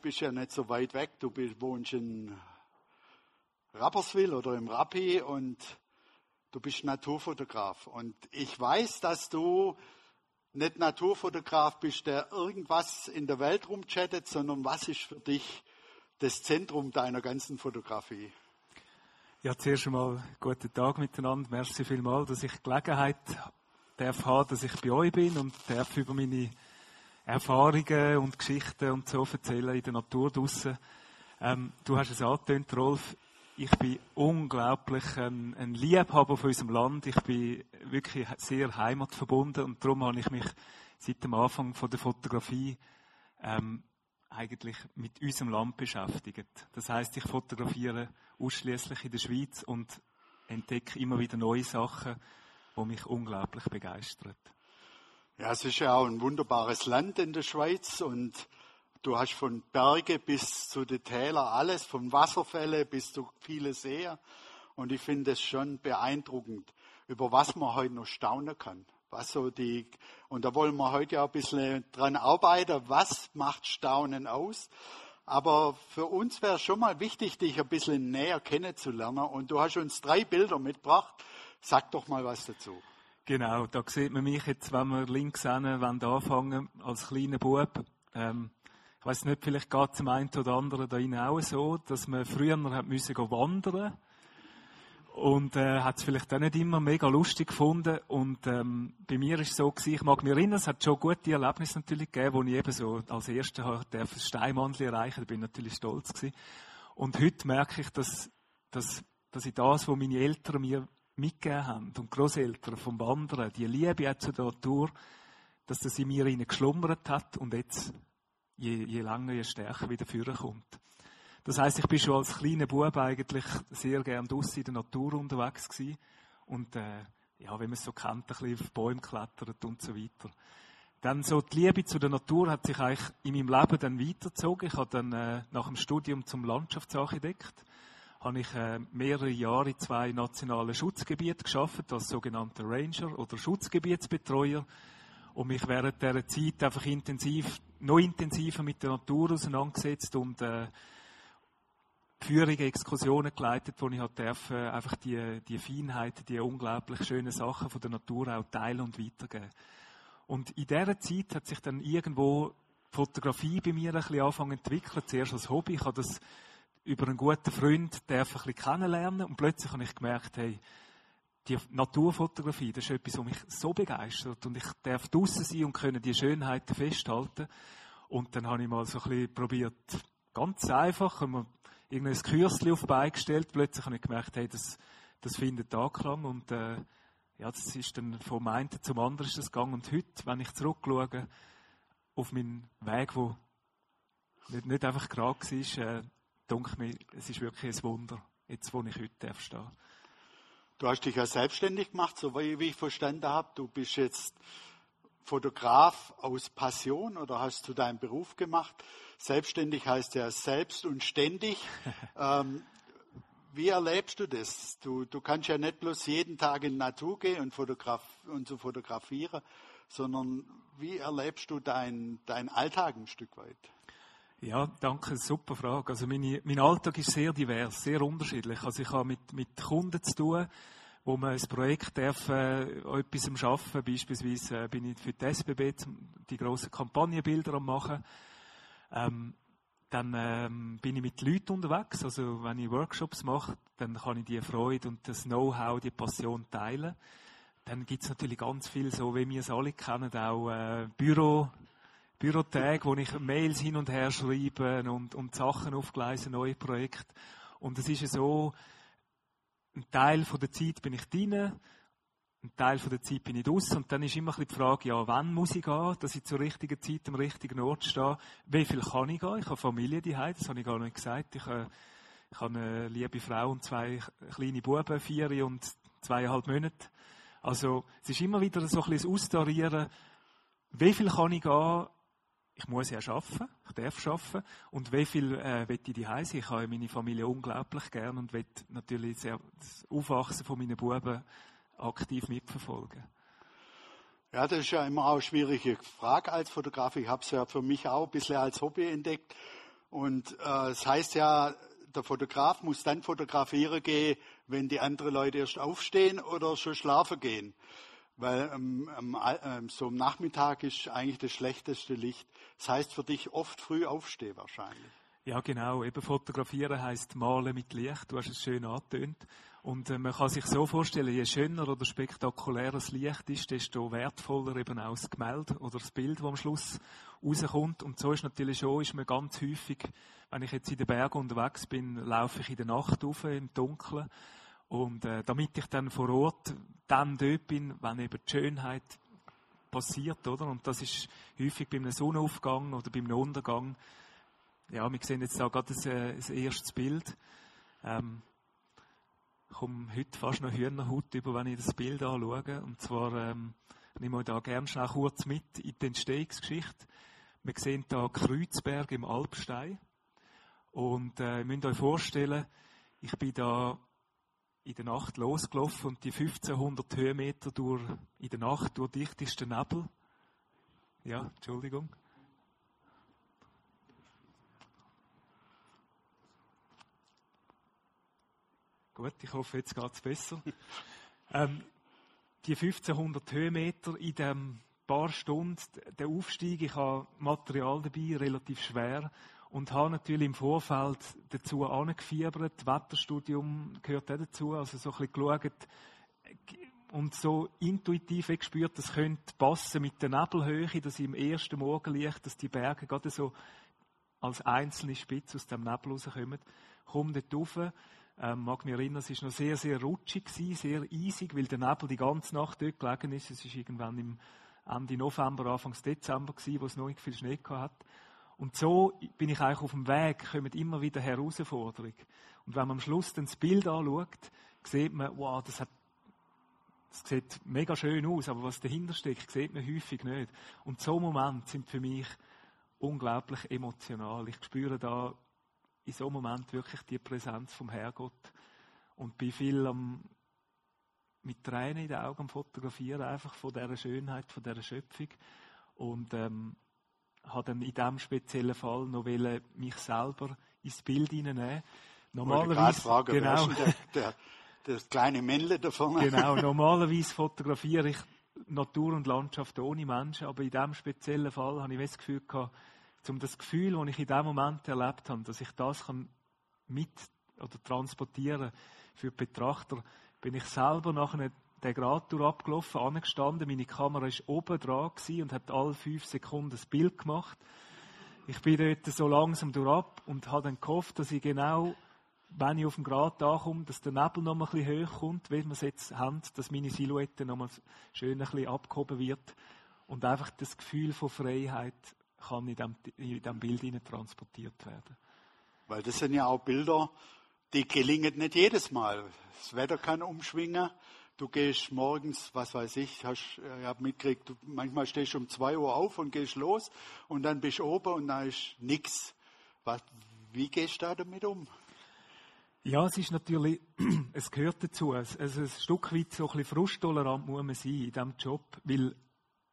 bist ja nicht so weit weg. Du bist, wohnst in Rapperswil oder im Rappi und du bist Naturfotograf. Und ich weiß, dass du nicht Naturfotograf bist, der irgendwas in der Welt rumchattet, sondern was ist für dich das Zentrum deiner ganzen Fotografie? Ja, zuerst einmal guten Tag miteinander. Merci vielmals, dass ich Gelegenheit darf haben, dass ich bei euch bin und darf über meine Erfahrungen und Geschichten und so erzählen in der Natur draussen. Ähm, du hast es angetönt, Rolf. Ich bin unglaublich ein, ein, Liebhaber von unserem Land. Ich bin wirklich sehr heimatverbunden und darum habe ich mich seit dem Anfang von der Fotografie ähm, eigentlich mit unserem Land beschäftigt. Das heißt, ich fotografiere ausschließlich in der Schweiz und entdecke immer wieder neue Sachen, die mich unglaublich begeistern. Ja, es ist ja auch ein wunderbares Land in der Schweiz und du hast von Berge bis zu den Tälern alles, von Wasserfälle bis zu viele Seen. Und ich finde es schon beeindruckend, über was man heute noch staunen kann. Was so die, und da wollen wir heute ja ein bisschen dran arbeiten. Was macht Staunen aus? Aber für uns wäre schon mal wichtig, dich ein bisschen näher kennenzulernen. Und du hast uns drei Bilder mitgebracht. Sag doch mal was dazu. Genau, da sieht man mich jetzt, wenn wir links hinten anfangen, als kleiner Bub. Ähm, ich weiß nicht, vielleicht geht es dem einen oder anderen da auch so, dass man früher hat müssen wandern und äh, hat es vielleicht auch nicht immer mega lustig gefunden. Und ähm, bei mir ist es so gewesen, ich mag mich erinnern, es hat schon gute Erlebnisse natürlich gegeben, wo ich eben so als Erster das Steinmannli erreichen, da bin ich natürlich stolz gewesen. Und heute merke ich, dass, dass, dass ich das, was meine Eltern mir mitgegeben haben und Großeltern vom Wandern, die Liebe zu der Natur, dass das in mir geschlummert hat und jetzt je, je länger, je stärker wieder führen kommt. Das heißt, ich bin schon als kleiner Bub eigentlich sehr gern draussen in der Natur unterwegs gewesen und äh, ja, wenn man es so kennt, ein bisschen auf Bäume klettert und so weiter. Dann so die Liebe zu der Natur hat sich eigentlich in meinem Leben dann weitergezogen. Ich habe dann äh, nach dem Studium zum Landschaftsarchitekt habe ich äh, mehrere Jahre in zwei nationalen Schutzgebieten geschafft als sogenannter Ranger oder Schutzgebietsbetreuer und mich während dieser Zeit einfach intensiv, noch intensiver mit der Natur auseinandergesetzt und äh, Führungen, Exkursionen geleitet, wo ich halt äh, einfach die, die Feinheiten, die unglaublich schönen Sachen von der Natur auch teilen und weitergeben. Und in dieser Zeit hat sich dann irgendwo Fotografie bei mir ein bisschen angefangen zu entwickeln. Zuerst als Hobby. Ich habe das über einen guten Freund darf ein bisschen kennenlernen. Und plötzlich habe ich gemerkt, hey, die Naturfotografie, das ist etwas, was mich so begeistert. Und ich darf draußen sein und können die Schönheiten festhalten. Und dann habe ich mal so ein bisschen probiert, ganz einfach, haben wir irgendein Kürzchen auf beigestellt, plötzlich habe ich gemerkt, hey, das, das findet Anklang. Und äh, ja, das ist dann vom einen zum anderen gegangen. Und heute, wenn ich zurückschaue auf meinen Weg, wo nicht, nicht einfach gerade war, äh, denke mir, es ist wirklich ein Wunder, jetzt wo ich heute darf stehen. Du hast dich ja selbstständig gemacht, so wie ich verstanden habe. Du bist jetzt Fotograf aus Passion oder hast du deinen Beruf gemacht? Selbstständig heißt ja selbst und ständig. ähm, wie erlebst du das? Du, du kannst ja nicht bloß jeden Tag in die Natur gehen und, fotograf und zu fotografieren, sondern wie erlebst du deinen dein Alltag ein Stück weit? Ja, danke, super Frage. Also meine, mein Alltag ist sehr divers, sehr unterschiedlich. Also ich habe mit, mit Kunden zu tun, wo man ein Projekt darf, äh, etwas am Schaffen. Beispielsweise äh, bin ich für die SBB die grossen Kampagnenbilder am machen. Ähm, dann ähm, bin ich mit Leuten unterwegs. Also wenn ich Workshops mache, dann kann ich die Freude und das Know-how, die Passion teilen. Dann gibt es natürlich ganz viel, so wie wir es alle kennen, auch äh, Büro, Bürotage, wo ich Mails hin und her schreibe und, und Sachen aufgleise, neue Projekte. Und es ist ja so, ein Teil von der Zeit bin ich drin, ein Teil von der Zeit bin ich draußen und dann ist immer die Frage, ja, wann muss ich gehen, dass ich zur richtigen Zeit am richtigen Ort stehe, wie viel kann ich gehen? Ich habe Familie daheim, das habe ich gar nicht gesagt. Ich, äh, ich habe eine liebe Frau und zwei kleine Buben, vier und zweieinhalb Monate. Also, es ist immer wieder so ein bisschen das Austarieren, wie viel kann ich gehen, ich muss ja arbeiten, ich darf arbeiten. Und wie viel äh, will ich daheim sein? Ich habe meine Familie unglaublich gern und will natürlich sehr, das Aufwachsen von meinen Buben aktiv mitverfolgen. Ja, das ist ja immer auch eine schwierige Frage als Fotograf. Ich habe es ja für mich auch ein bisschen als Hobby entdeckt. Und äh, es heißt ja, der Fotograf muss dann fotografieren gehen, wenn die anderen Leute erst aufstehen oder schon schlafen gehen. Weil ähm, ähm, so am Nachmittag ist eigentlich das schlechteste Licht. Das heißt für dich oft früh aufstehen wahrscheinlich. Ja, genau. Eben fotografieren heißt malen mit Licht. Du hast es schön angetönt. Und äh, man kann sich so vorstellen, je schöner oder spektakulärer das Licht ist, desto wertvoller eben auch das Gemälde oder das Bild, das am Schluss rauskommt. Und so ist natürlich schon, ist man ganz häufig, wenn ich jetzt in den Bergen unterwegs bin, laufe ich in der Nacht auf, im Dunkeln. Und äh, damit ich dann vor Ort dann dort bin, wenn eben die Schönheit passiert, oder? Und das ist häufig beim Sonnenaufgang oder beim Untergang. Ja, wir sehen jetzt da gerade das, äh, das erste Bild. Ähm, ich komme heute fast noch Hühnerhaut über, wenn ich das Bild anschaue. Und zwar ähm, nehme ich da gerne schnell kurz mit in die Entstehungsgeschichte. Wir sehen da Kreuzberg im Alpstein. Und äh, ihr müsst euch vorstellen, ich bin da in der Nacht losgelaufen und die 1500 Höhenmeter durch, in der Nacht durch dichtesten Nebel. Ja, Entschuldigung. Gut, ich hoffe, jetzt geht es besser. ähm, die 1500 Höhenmeter in dem paar Stunden, der Aufstieg, ich habe Material dabei, relativ schwer, und habe natürlich im Vorfeld dazu angefiebert. Wetterstudium gehört auch dazu, also so ein bisschen geschaut und so intuitiv gespürt, das könnte passen mit der Nebelhöhe, dass im ersten Morgenlicht, dass die Berge gerade so als einzelne Spitze aus dem Nebel rauskommen. Komme dort rauf, ähm, mag mich erinnern, es war noch sehr, sehr rutschig, gewesen, sehr eisig, weil der Nebel die ganze Nacht dort gelegen ist. Es war irgendwann im Ende November, Anfang Dezember gewesen, wo es noch nicht viel Schnee hat. Und so bin ich eigentlich auf dem Weg, kommen immer wieder Herausforderungen. Und wenn man am Schluss dann das Bild anschaut, sieht man, wow, das hat das sieht mega schön aus, aber was dahinter steckt, sieht man häufig nicht. Und so Momente sind für mich unglaublich emotional. Ich spüre da in so einem Moment wirklich die Präsenz vom Herrgott und bin viel am, mit Tränen in den Augen am Fotografieren, einfach von dieser Schönheit, von dieser Schöpfung. Und ähm, habe dann in diesem speziellen Fall noch mich selber ins Bild hineinnehmen. Normalerweise, fragen, genau, der, der, das kleine Männle da vorne. Genau, normalerweise fotografiere ich Natur und Landschaft ohne Menschen, aber in diesem speziellen Fall habe ich das Gefühl gehabt, um das Gefühl, das ich in diesem Moment erlebt habe, dass ich das kann mit oder transportieren für die Betrachter, bin ich selber nachher den Grad abgelaufen, angestanden, meine Kamera war oben dran und hat alle fünf Sekunden ein Bild gemacht. Ich bin dort so langsam durchab und habe dann gehofft, dass ich genau, wenn ich auf dem Grad ankomme, dass der Nebel noch ein bisschen hoch kommt, wie wir es jetzt haben, dass meine Silhouette noch mal schön ein bisschen abgehoben wird und einfach das Gefühl von Freiheit kann in diesem, diesem Bild transportiert werden. Weil das sind ja auch Bilder, die gelingen nicht jedes Mal. Das Wetter kann umschwingen. Du gehst morgens, was weiß ich, hast, ich habe mitgekriegt, du, manchmal stehst du um zwei Uhr auf und gehst los und dann bist du oben und da ist nichts. wie gehst du da damit um? Ja, es ist natürlich, es gehört dazu. Also ein Stück weit so ein bisschen frusttolerant muss man sein in diesem Job, weil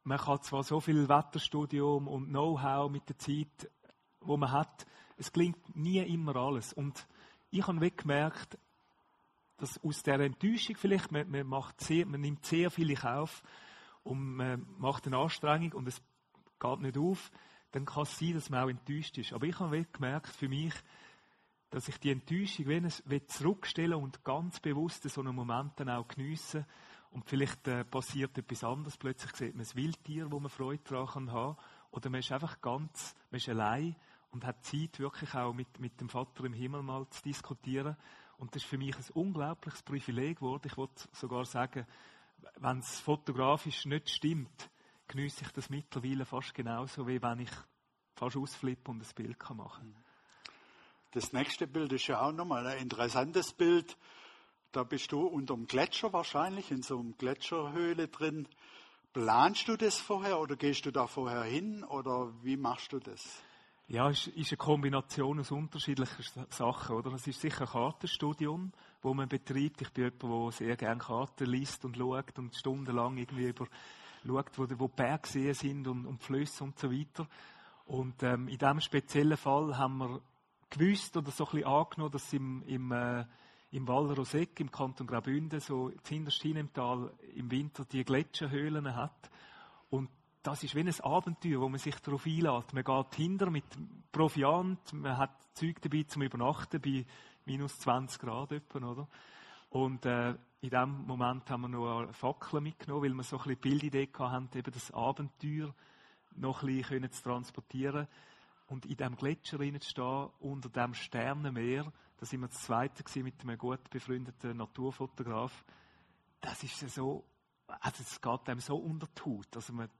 man kann zwar so viel Wetterstudium und Know-how mit der Zeit, wo man hat, es klingt nie immer alles. Und ich habe gemerkt, dass aus der Enttäuschung vielleicht, man, man, macht sehr, man nimmt sehr viel in Kauf und man macht eine Anstrengung und es geht nicht auf, dann kann es sein, dass man auch enttäuscht ist. Aber ich habe gemerkt für mich, dass ich die Enttäuschung wenn zurückstellen und ganz bewusst so einen Moment dann auch geniessen und vielleicht äh, passiert etwas anderes. Plötzlich sieht man ein Wildtier, wo man Freude daran haben kann. Oder man ist einfach ganz, man ist allein und hat Zeit, wirklich auch mit, mit dem Vater im Himmel mal zu diskutieren. Und das ist für mich ein unglaubliches Privileg geworden. Ich wollte sogar sagen, wenn es fotografisch nicht stimmt, genieße ich das mittlerweile fast genauso, wie wenn ich fast ausflippe und ein Bild machen kann. Das nächste Bild ist ja auch nochmal ein interessantes Bild. Da bist du unter dem Gletscher wahrscheinlich, in so einer Gletscherhöhle drin. Planst du das vorher oder gehst du da vorher hin oder wie machst du das? Ja, es ist eine Kombination aus unterschiedlichen Sachen, oder? Es ist sicher ein Kartenstudium, wo man betreibt. Ich bin jemand, der sehr gerne Karten liest und schaut und stundenlang irgendwie über schaut, wo, wo Bergseen sind und, und Flüsse und so weiter. Und ähm, in diesem speziellen Fall haben wir gewusst oder so ein bisschen angenommen, dass im, im, äh, im Wallerosek, im Kanton Graubünden, so hinterst im Tal im Winter die Gletscherhöhlen hat. Und das ist wie ein Abenteuer, wo man sich darauf einlädt. Man geht hinter mit Proviant, man hat Zeug dabei zum Übernachten bei minus 20 Grad etwa, oder? Und äh, in dem Moment haben wir noch eine Fackel mitgenommen, weil wir so ein bisschen Bildidee hatten, eben das Abenteuer noch ein bisschen zu transportieren. Und in diesem Gletscher zu stehen, unter dem Sternenmeer, da sind wir das Zweite mit einem gut befreundeten Naturfotograf. Das ist so, also es geht einem so unter die Haut. Also man,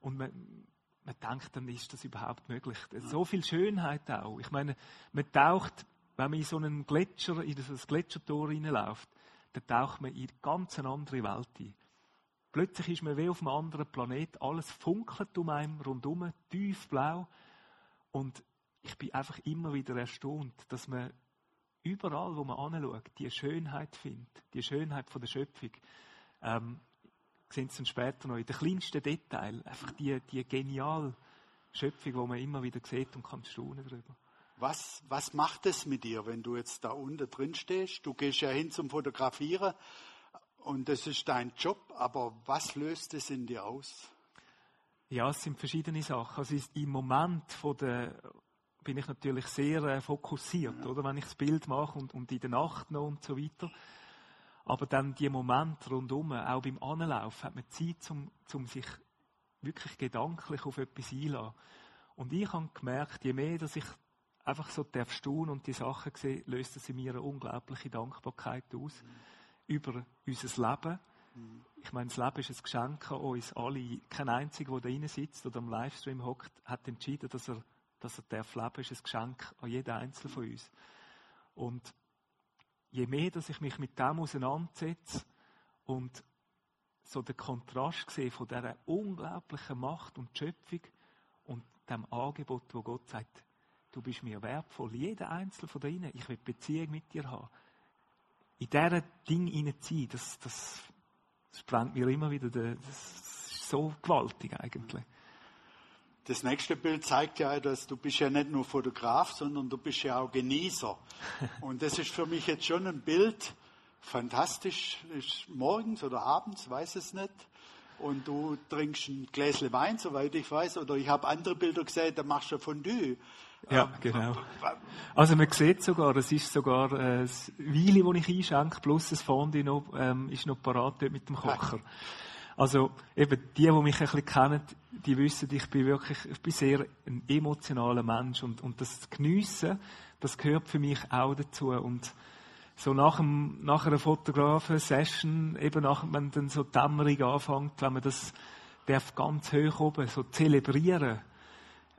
und man, man denkt, dann ist das überhaupt möglich. So viel Schönheit auch. Ich meine, man taucht, wenn man in so einen Gletscher, in das Gletschertor reinläuft, dann taucht man in eine ganz andere Welt ein. Plötzlich ist man wie auf einem anderen Planet, alles funkelt um einen rundum, tiefblau. Und ich bin einfach immer wieder erstaunt, dass man überall, wo man anschaut, die Schönheit findet, die Schönheit von der Schöpfung. Ähm, sehen Sie dann später noch in den kleinsten Detail, einfach die, die geniale Schöpfung, die man immer wieder sieht und kann staunen darüber. Was, was macht es mit dir, wenn du jetzt da unten drin stehst? Du gehst ja hin zum Fotografieren und das ist dein Job, aber was löst es in dir aus? Ja, es sind verschiedene Sachen. Also im Moment von der, bin ich natürlich sehr äh, fokussiert, ja. oder? Wenn ich das Bild mache und, und in der Nacht noch und so weiter. Aber dann die Momente rundum, auch beim Anlauf, hat man Zeit, um, um sich wirklich gedanklich auf etwas einzulassen. Und ich habe gemerkt, je mehr, dass ich einfach so darf staunen und die Sachen sehe, löst es in mir eine unglaubliche Dankbarkeit aus mhm. über unser Leben. Mhm. Ich meine, das Leben ist ein Geschenk an uns alle. Kein einziger, der da drin sitzt oder am Livestream hockt, hat entschieden, dass er, dass er darf leben, ist ein Geschenk an jeden Einzelnen von uns. Und je mehr, dass ich mich mit dem auseinandersetze und so den Kontrast sehe von dieser unglaublichen Macht und Schöpfung und dem Angebot, wo Gott sagt, du bist mir wertvoll, jeder Einzelne von ihnen, ich will Beziehung mit dir haben. In dieser Ding hineinziehen, das, das, das sprengt mir immer wieder, das ist so gewaltig eigentlich. Das nächste Bild zeigt ja, dass du bist ja nicht nur Fotograf, sondern du bist ja auch Genießer. Und das ist für mich jetzt schon ein Bild, fantastisch, ist morgens oder abends, weiß es nicht. Und du trinkst ein Gläschen Wein, soweit ich weiß, oder ich habe andere Bilder gesehen, da machst du Fondue. Ja, ähm, genau. Also man sieht sogar, es ist sogar äh, das Weile, das ich einschenke, plus das Fondue noch, ähm, ist noch parat dort mit dem Kocher. Also eben die, die mich ein bisschen kennen, die wissen, ich bin wirklich, ich bin sehr ein emotionaler Mensch und, und das Geniessen, das gehört für mich auch dazu und so nach, dem, nach einer Fotografen-Session, eben nach, wenn dann so die Dämmerung anfängt, wenn man das darf ganz hoch oben so zelebrieren,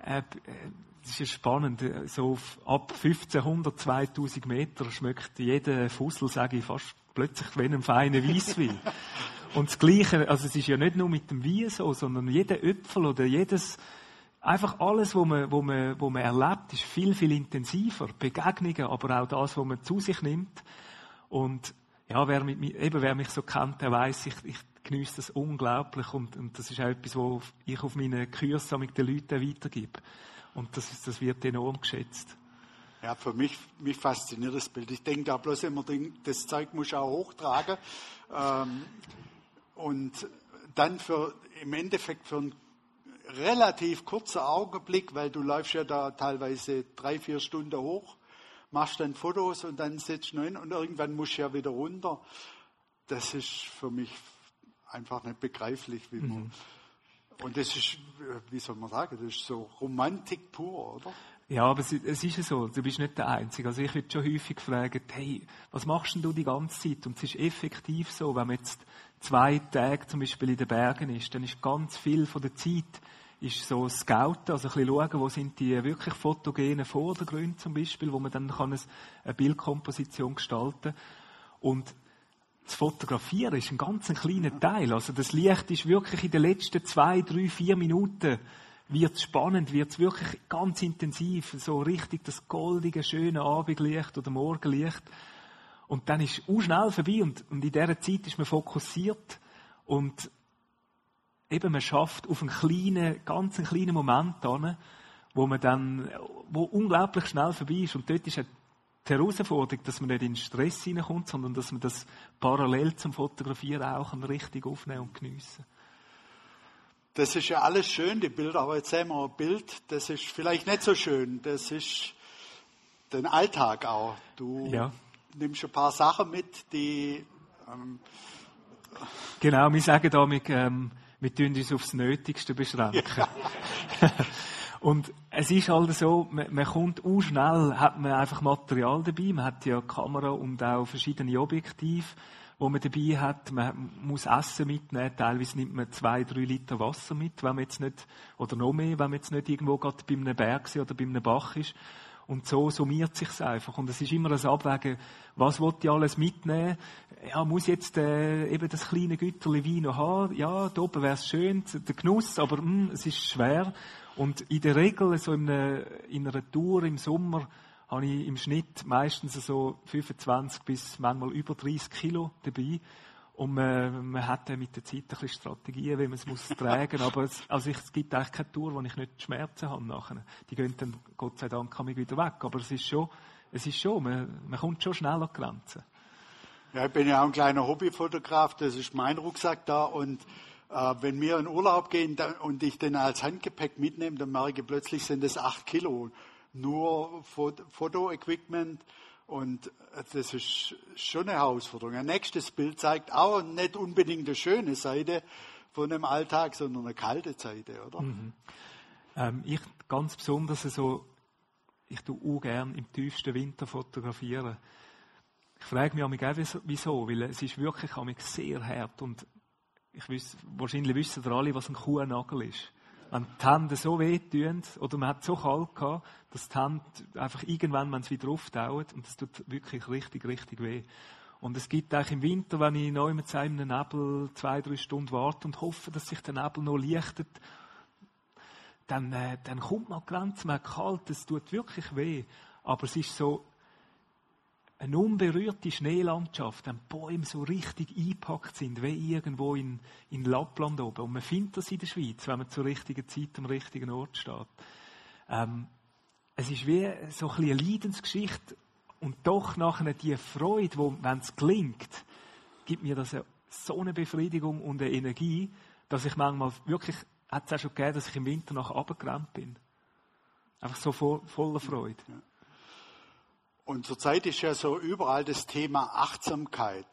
äh, das ist spannend, so ab 1500, 2000 Meter schmeckt jeder Fussel, sage ich, fast plötzlich wie einem feinen Weisswein. Und das Gleiche, also es ist ja nicht nur mit dem Wein so, sondern jeder Öpfel oder jedes, einfach alles, was man, wo man, wo man erlebt, ist viel, viel intensiver. Begegnungen, aber auch das, was man zu sich nimmt. Und, ja, wer, mit, eben, wer mich so kennt, der weiß, ich, ich genieße das unglaublich und, und das ist auch etwas, was ich auf meinen Kursen mit den Leuten weitergebe. Und das, das wird enorm geschätzt. Ja, für mich, mich fasziniert das Bild. Ich denke da bloß immer, das Zeug muss ich auch hochtragen. Ähm, und dann für, im Endeffekt für einen relativ kurzen Augenblick, weil du läufst ja da teilweise drei, vier Stunden hoch, machst dann Fotos und dann sitzt du hin und irgendwann musst du ja wieder runter. Das ist für mich einfach nicht begreiflich, wie man. Mhm. Und das ist, wie soll man sagen, das ist so Romantik pur, oder? Ja, aber es, es ist so, du bist nicht der Einzige. Also ich werde schon häufig gefragt, hey, was machst denn du die ganze Zeit? Und es ist effektiv so, wenn man jetzt zwei Tage zum Beispiel in den Bergen ist, dann ist ganz viel von der Zeit ist so Scouten, also ein bisschen schauen, wo sind die wirklich fotogenen Vordergründe zum Beispiel, wo man dann kann eine Bildkomposition gestalten und das Fotografieren ist ein ganz kleiner Teil. Also das Licht ist wirklich in den letzten zwei, drei, vier Minuten wird es spannend, wird es wirklich ganz intensiv, so richtig das goldige, schöne Abendlicht oder Morgenlicht. Und dann ist es schnell vorbei und, und in dieser Zeit ist man fokussiert und eben man schafft auf einen kleinen, ganz einen kleinen Moment an, wo man dann, wo unglaublich schnell vorbei ist. Und dort ist die Herausforderung, dass man nicht in Stress hineinkommt, sondern dass man das parallel zum Fotografieren auch richtig aufnehmen und geniessen Das ist ja alles schön, die Bilder, aber jetzt sehen wir ein Bild, das ist vielleicht nicht so schön. Das ist den Alltag auch. Du ja. nimmst ein paar Sachen mit, die. Ähm, genau, wir sagen da, wir, ähm, wir tun uns aufs Nötigste beschränken. Ja. Und es ist halt so, man, man kommt auch schnell, hat man einfach Material dabei, man hat ja Kamera und auch verschiedene Objektive, wo man dabei hat, man muss Essen mitnehmen, teilweise nimmt man zwei, drei Liter Wasser mit, wenn man jetzt nicht, oder noch mehr, wenn man jetzt nicht irgendwo gerade bei einem Berg oder bei einem Bach ist. Und so summiert sich's einfach. Und es ist immer ein Abwägen, was wollte ich alles mitnehmen? Ja, muss jetzt äh, eben das kleine Güterli Wein noch haben? Ja, da oben wäre es schön, der Genuss, aber mh, hm, es ist schwer. Und in der Regel, so in einer, in einer Tour im Sommer, habe ich im Schnitt meistens so 25 bis manchmal über 30 Kilo dabei. Und man, man hat dann mit der Zeit ein bisschen Strategien, wie man es muss tragen. Aber es, also es gibt eigentlich keine Tour, wo ich nicht Schmerzen habe nachher. Die gehen dann, Gott sei Dank, kann mich wieder weg. Aber es ist schon, es ist schon, man, man kommt schon schnell an Grenzen. Ja, ich bin ja auch ein kleiner Hobbyfotograf, das ist mein Rucksack da und äh, wenn wir in Urlaub gehen dann, und ich den als Handgepäck mitnehme, dann merke ich plötzlich sind es acht Kilo. Nur Fotoequipment und das ist schon eine Herausforderung. Ein nächstes Bild zeigt auch nicht unbedingt eine schöne Seite von einem Alltag, sondern eine kalte Seite, oder? Mhm. Ähm, ich ganz besonders so, ich tue auch gerne im tiefsten Winter fotografieren. Ich frage mich auch wieso, weil es ist wirklich sehr hart und ich weiß, wahrscheinlich wissen alle, was ein Kuhnagel ist wenn die Hände so wehtun, oder man hat so kalt gehabt, dass die Hände einfach irgendwann, wenn es wieder auftaut, und das tut wirklich richtig, richtig weh. Und es gibt auch im Winter, wenn ich neu mit einem Nebel zwei, drei Stunden warte und hoffe, dass sich der Nebel noch lichtet, dann, äh, dann kommt die Grenze, man kalt, es tut wirklich weh. Aber es ist so, eine unberührte Schneelandschaft, wenn Bäume so richtig eingepackt sind, wie irgendwo in, in Lappland oben. Und man findet das in der Schweiz, wenn man zur richtigen Zeit am richtigen Ort steht. Ähm, es ist wie so ein eine Leidensgeschichte und doch nachher die Freude, wo, wenn es gelingt, gibt mir das so eine Befriedigung und eine Energie, dass ich manchmal wirklich, hat es auch schon gegeben, dass ich im Winter nachher runtergerannt bin. Einfach so voll, voller Freude. Ja. Und zurzeit ist ja so überall das Thema Achtsamkeit.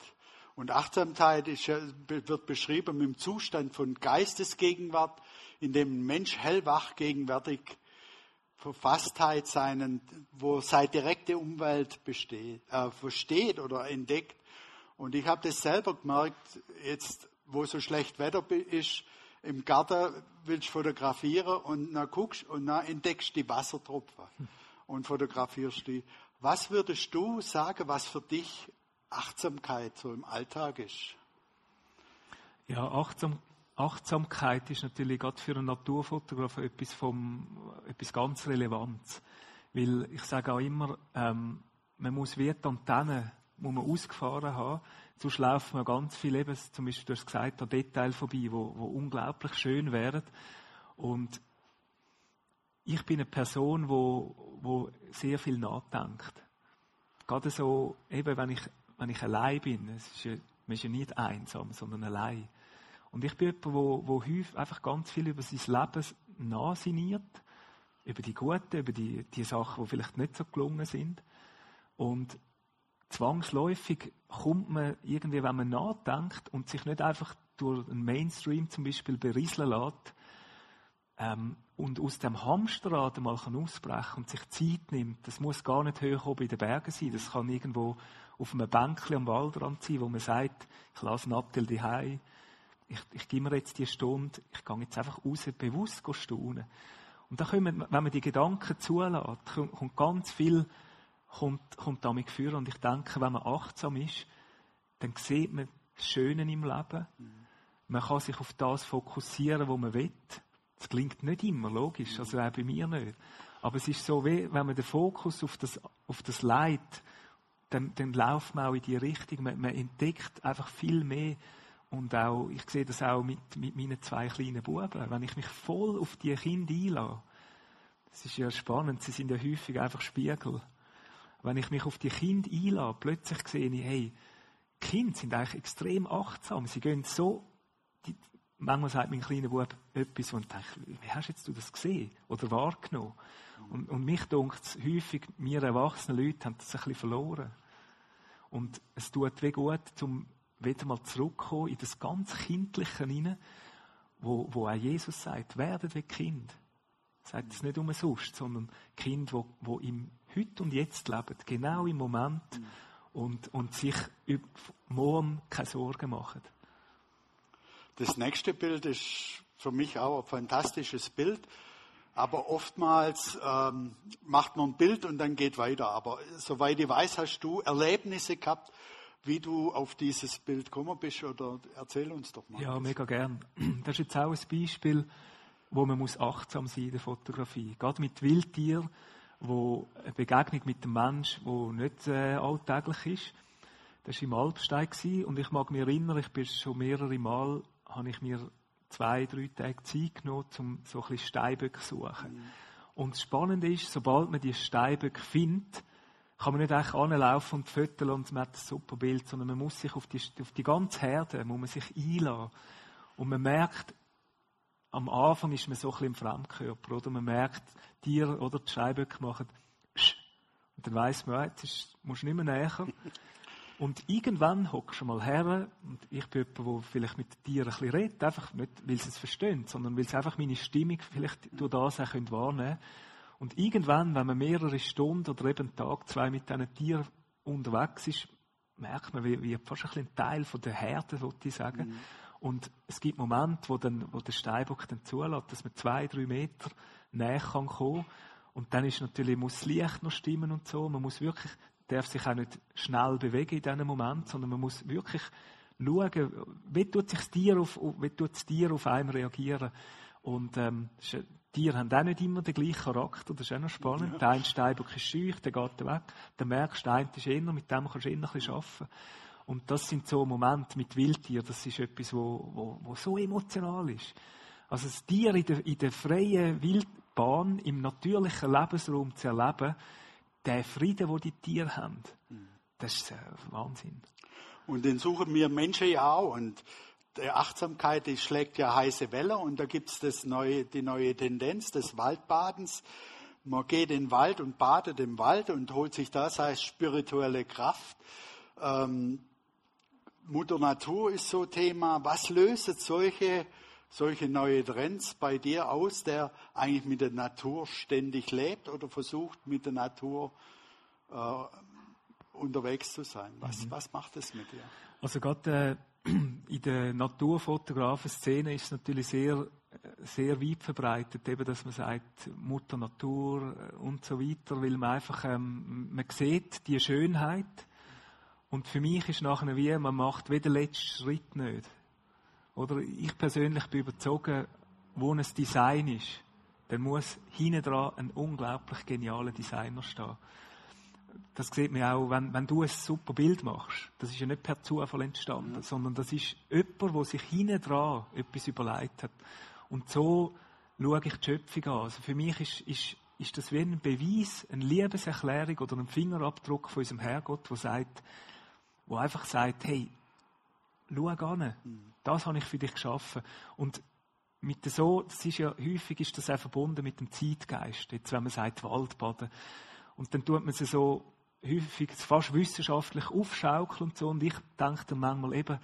Und Achtsamkeit ja, wird beschrieben mit dem Zustand von Geistesgegenwart, in dem ein Mensch hellwach gegenwärtig Verfasstheit seinen, wo seine direkte Umwelt besteht, äh, versteht oder entdeckt. Und ich habe das selber gemerkt, jetzt, wo so schlecht Wetter ist, im Garten willst du fotografieren und dann guckst und dann entdeckst du die Wassertropfen und fotografierst die. Was würdest du sagen, was für dich Achtsamkeit so im Alltag ist? Ja, Achtsam, Achtsamkeit ist natürlich gerade für einen Naturfotograf etwas, vom, etwas ganz Relevantes. Weil ich sage auch immer, ähm, man muss wie die Antenne muss man ausgefahren haben, sonst laufen wir ganz viel eben, zum Beispiel, du hast gesagt, an Detail vorbei, wo, wo unglaublich schön wären. Und ich bin eine Person, wo, wo sehr viel nachdenkt. Gerade so, eben wenn ich, wenn ich allein bin, es ist ja, man ist ja nicht einsam, sondern allein. Und ich bin jemand, wo, wo häufig einfach ganz viel über sein Leben nachsiniert, über die Guten, über die, die Sachen, die vielleicht nicht so gelungen sind. Und zwangsläufig kommt man irgendwie, wenn man nachdenkt und sich nicht einfach durch einen Mainstream zum Beispiel berieseln lässt, ähm, und aus dem Hamsterrad mal ausbrechen und sich Zeit nimmt, das muss gar nicht hoch oben in den Bergen sein, das kann irgendwo auf einem Bänkchen am Waldrand sein, wo man sagt, ich lasse Nattel die ich, ich gebe mir jetzt die Stunde, ich gehe jetzt einfach raus, bewusst staunen. Und da kommen, wenn man die Gedanken zulässt, kommt ganz viel kommt, kommt damit führen. Und ich denke, wenn man achtsam ist, dann sieht man das Schöne im Leben. Mhm. Man kann sich auf das fokussieren, wo man will. Das klingt nicht immer logisch, also auch bei mir nicht. Aber es ist so, wie wenn man den Fokus auf das, auf das Leid, dann, dann läuft man auch in die Richtung. Man, man, entdeckt einfach viel mehr. Und auch, ich sehe das auch mit, mit meinen zwei kleinen Buben. Wenn ich mich voll auf die Kinder einlasse, es ist ja spannend, sie sind ja häufig einfach Spiegel. Wenn ich mich auf die Kinder einlade, plötzlich sehe ich, hey, Kinder sind eigentlich extrem achtsam. Sie gehen so, die, manchmal sagt mein kleiner Bub etwas und denkt, wie hast jetzt du das gesehen oder wahrgenommen? Und, und mich dunkt es häufig, wir erwachsenen Leute haben das ein bisschen verloren. Und es tut wie gut, um wieder mal zurückzukommen in das ganz Kindliche hinein, wo, wo auch Jesus sagt, werdet wie Kind. Er sagt es nicht umsonst, sondern Kind, wo, wo im Heute und Jetzt leben, genau im Moment und, und sich morgen keine Sorgen machen. Das nächste Bild ist für mich auch ein fantastisches Bild. Aber oftmals ähm, macht man ein Bild und dann geht weiter. Aber soweit ich weiß, hast du Erlebnisse gehabt, wie du auf dieses Bild gekommen bist. Oder erzähl uns doch mal. Ja, mega gern. Das ist jetzt auch ein Beispiel, wo man muss achtsam sein in der Fotografie. Gerade mit Wildtieren, wo eine Begegnung mit dem Mensch, wo nicht äh, alltäglich ist. Das war im Alpstein und ich mag mich erinnern, ich bin schon mehrere Mal, habe ich mir zwei, drei Tage Zeit genommen, um so ein bisschen Steinböcke zu suchen. Mhm. Und das Spannende ist, sobald man die Steinböcke findet, kann man nicht einfach anlaufen und föteln und man hat ein super Bild, sondern man muss sich auf die, auf die ganze Herde, muss man sich einladen. Und man merkt, am Anfang ist man so ein bisschen im Fremdkörper, oder? Man merkt, Tiere oder die Steinböcke machen, und dann weiss man, jetzt ist, musst du nicht mehr näher. Und irgendwann hockst du mal her, und ich bin jemand, der vielleicht mit Tieren ein bisschen redet, einfach nicht, weil sie es verstehen, sondern weil sie einfach meine Stimmung vielleicht durch das auch wahrnehmen können. Und irgendwann, wenn man mehrere Stunden oder eben einen Tag, zwei mit diesen Tieren unterwegs ist, merkt man, wie, wie fast ein, bisschen Teil von der Härte, würde ich sagen. Mhm. Und es gibt Momente, wo, dann, wo der Steinbock dann zulässt, dass man zwei, drei Meter näher kann kommen. Und dann ist natürlich, muss das Licht noch stimmen und so. Man muss wirklich darf sich auch nicht schnell bewegen in diesem Moment, sondern man muss wirklich schauen, wie tut sich das Tier auf, wie tut das Tier auf einen reagieren. Und ähm, Tiere haben auch nicht immer den gleichen Charakter, das ist auch noch spannend. Ja. Der eine Steinbock ist schüch, der geht weg. Dann merkst du, der eine ist eher, mit dem kannst du eher ein bisschen arbeiten. Und das sind so Momente mit Wildtieren, das ist etwas, wo, wo, wo so emotional ist. Also das Tier in der, in der freien Wildbahn, im natürlichen Lebensraum zu erleben, der Frieden, den die Tiere haben, das ist Wahnsinn. Und den suchen wir Menschen ja auch. Und die Achtsamkeit, die schlägt ja heiße Welle. Und da gibt es neue, die neue Tendenz des Waldbadens. Man geht in den Wald und badet im Wald und holt sich das als spirituelle Kraft. Ähm, Mutter Natur ist so Thema. Was löst solche solche neue Trends bei dir aus, der eigentlich mit der Natur ständig lebt oder versucht, mit der Natur äh, unterwegs zu sein? Was, mhm. was macht es mit dir? Also gerade äh, in der Naturfotografen-Szene ist es natürlich sehr, sehr weit verbreitet, eben, dass man sagt, Mutter Natur äh, und so weiter, weil man einfach, ähm, man sieht die Schönheit und für mich ist nachher wie, man macht weder den letzten Schritt nicht. Oder ich persönlich bin überzogen, wo ein Design ist, dann muss hinten dran ein unglaublich genialer Designer stehen. Das sieht man auch, wenn, wenn du ein super Bild machst. Das ist ja nicht per Zufall entstanden, ja. sondern das ist jemand, der sich hinten dran etwas überlegt hat. Und so schaue ich die Schöpfung an. Also für mich ist, ist, ist das wie ein Beweis, eine Liebeserklärung oder ein Fingerabdruck von unserem Herrgott, der sagt, wo einfach sagt, hey, schau an. Mhm. Das habe ich für dich geschaffen. Und mit so, das ist ja, häufig ist das auch verbunden mit dem Zeitgeist. Jetzt, wenn man sagt Waldbaden. Und dann tut man sie so häufig fast wissenschaftlich aufschaukeln und so. Und ich denke dann manchmal eben,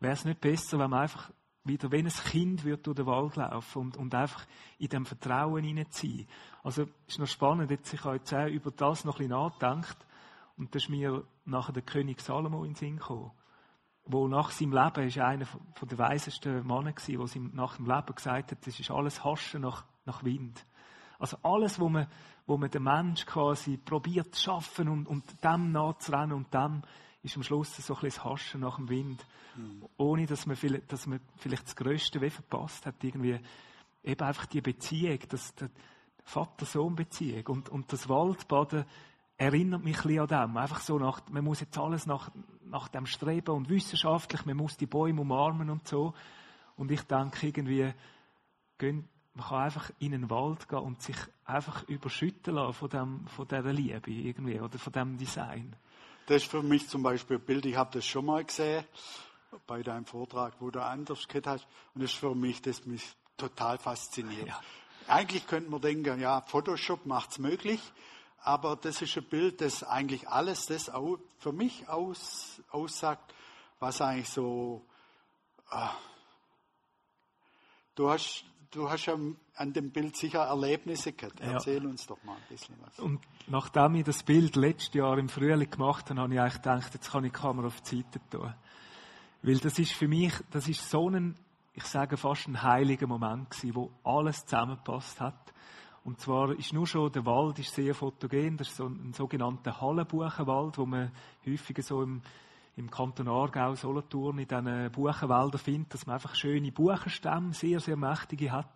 wäre es nicht besser, wenn man einfach wieder wie ein Kind wird durch den Wald laufen und, und einfach in dem Vertrauen hineinziehen. Also, ist noch spannend, jetzt, ich jetzt auch über das noch ein bisschen nachgedacht. Und da ist mir nachher der König Salomo in den Sinn gekommen wo nach seinem Leben ist einer von der weisesten Männer gewesen, wo ihm nach dem Leben gesagt hat, das ist alles Haschen nach, nach Wind. Also alles, wo man, wo man den Mensch quasi probiert zu schaffen und, und dem nachzurennen und dem ist am Schluss so ein bisschen das Haschen nach dem Wind. Mhm. Ohne, dass man, vielleicht, dass man vielleicht das Größte wie verpasst hat, irgendwie eben einfach die Beziehung, das, die Vater-Sohn-Beziehung und, und das Waldbaden erinnert mich ein bisschen an dem. Einfach so nach, man muss jetzt alles nach, nach dem streben und wissenschaftlich, man muss die Bäume umarmen und so. Und ich denke irgendwie, gehen, man kann einfach in den Wald gehen und sich einfach überschütten lassen von, dem, von dieser Liebe irgendwie oder von dem Design. Das ist für mich zum Beispiel ein Bild, ich habe das schon mal gesehen bei deinem Vortrag, wo du anders gehört hast. Und das ist für mich, das mich total fasziniert. Ja. Eigentlich könnte man denken, ja, Photoshop macht es möglich, aber das ist ein Bild, das eigentlich alles das auch für mich aus, aussagt, was eigentlich so. Äh, du hast du hast ja an dem Bild sicher Erlebnisse gehabt. Erzähl ja. uns doch mal ein bisschen was. Und nachdem ich das Bild letztes Jahr im Frühling gemacht habe, habe ich eigentlich gedacht, jetzt kann ich die Kamera auf die Seite tun. Weil das ist für mich, das ist so ein, ich sage fast ein heiliger Moment gewesen, wo alles zusammengepasst hat. Und zwar ist nur schon, der Wald ist sehr fotogen, das ist so ein, ein sogenannter Hallenbuchenwald, wo man häufiger so im, im Kanton Aargau, Solothurn, in diesen Buchenwäldern findet, dass man einfach schöne Buchenstämme, sehr, sehr mächtige hat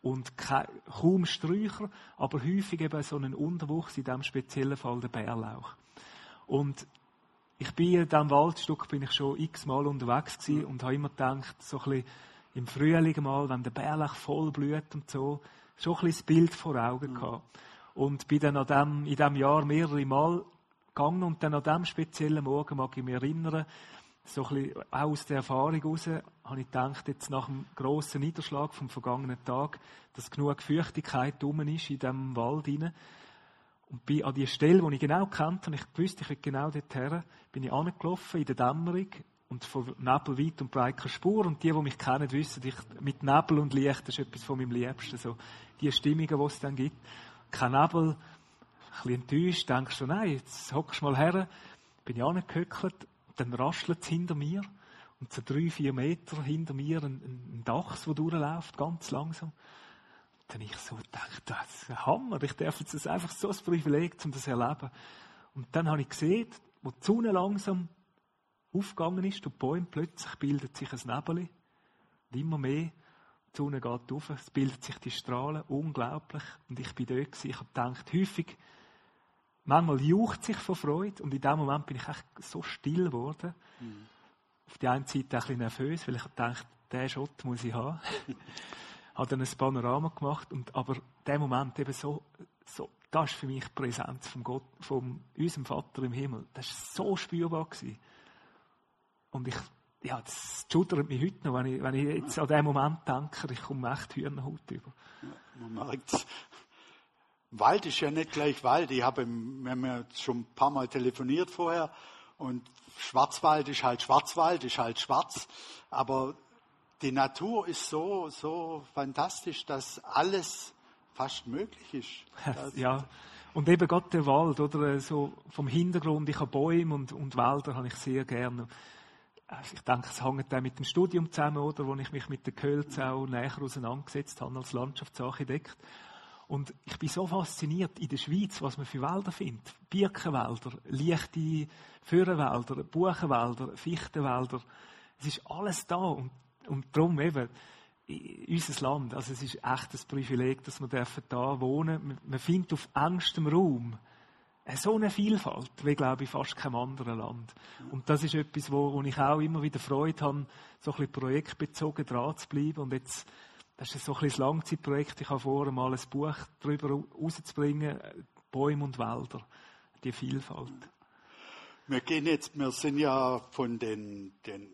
und kaum Sträucher, aber häufig eben so einen Unterwuchs, in diesem speziellen Fall der Bärlauch. Und ich bin in diesem Waldstück bin ich schon x-mal unterwegs gewesen und habe immer gedacht, so ein bisschen im Frühling mal, wenn der Bärlauch voll blüht und so, schon ein bisschen das Bild vor Augen mhm. gehabt. Und bin dann an dem, in diesem Jahr mehrere Mal gegangen und dann an diesem speziellen Morgen mag ich mich erinnern, so ein bisschen auch aus der Erfahrung heraus, habe ich gedacht, jetzt nach dem grossen Niederschlag vom vergangenen Tag, dass genug Feuchtigkeit drum ist in diesem Wald hinein. Und bin an die Stelle, die ich genau kannte, und ich wusste, ich will genau dorthin, bin ich angelaufen in der Dämmerung und von Nebel weit und breit keine Spur. Und die, die mich kennen, wissen, ich, mit Nebel und Licht, das ist etwas von meinem Liebsten, so die Stimmungen, die es dann gibt. Kein Nebel, bisschen enttäuscht, denkst du, nein, jetzt hockst du mal her, bin ich angehöckelt, dann raschelt es hinter mir und so drei, vier Meter hinter mir ein, ein Dachs, der durchläuft, ganz langsam. Dann ich so gedacht, das ist ein Hammer, ich darf jetzt einfach so ein Privileg, um das zu erleben. Und dann habe ich gesehen, wo die Sonne langsam aufgegangen ist, durch die Bäume, plötzlich bildet sich ein Nebel. Und immer mehr, die Sonne geht auf, es bildet sich die Strahlen, unglaublich. Und ich bin dort gewesen, ich habe gedacht, häufig manchmal jucht sich vor Freude und in dem Moment bin ich echt so still geworden. Mhm. Auf die einen Seite ein bisschen nervös, weil ich dachte, diesen Schott muss ich haben. habe dann ein Panorama gemacht und aber der Moment eben so, so das ist für mich die Präsenz von Gott, von unserem Vater im Himmel. Das war so spürbar gewesen. Und ich, ja, das schudert mich heute noch, wenn ich, wenn ich jetzt an diesen Moment denke, ich komme echt Hühnerhaut über. Man merkt Wald ist ja nicht gleich Wald. Ich habe, wir haben ja schon ein paar Mal telefoniert vorher und Schwarzwald ist halt Schwarzwald, ist halt schwarz. Aber die Natur ist so, so fantastisch, dass alles fast möglich ist. ja. Und eben gerade der Wald, oder so vom Hintergrund, ich habe Bäume und, und Wälder habe ich sehr gerne. Also ich denke, es hängt auch mit dem Studium zusammen, oder, wo ich mich mit der Kölz auch näher auseinandergesetzt habe als Landschaftsarchitekt. Und ich bin so fasziniert in der Schweiz, was man für Wälder findet. Birkenwälder, leichte Föhrenwälder, Buchenwälder, Fichtenwälder. Es ist alles da. Und, und darum eben, unser Land, also es ist echt ein Privileg, dass wir da wohnen dürfen. Man findet auf engstem Raum so eine Vielfalt, wie glaube ich fast kein anderes Land. Und das ist etwas, wo, wo ich auch immer wieder Freude habe, so ein bisschen projektbezogen dran zu bleiben. Und jetzt das ist so ein bisschen das Langzeitprojekt. Ich habe vor, mal ein Buch darüber rauszubringen, Bäume und Wälder, die Vielfalt. Wir gehen jetzt, wir sind ja von den, den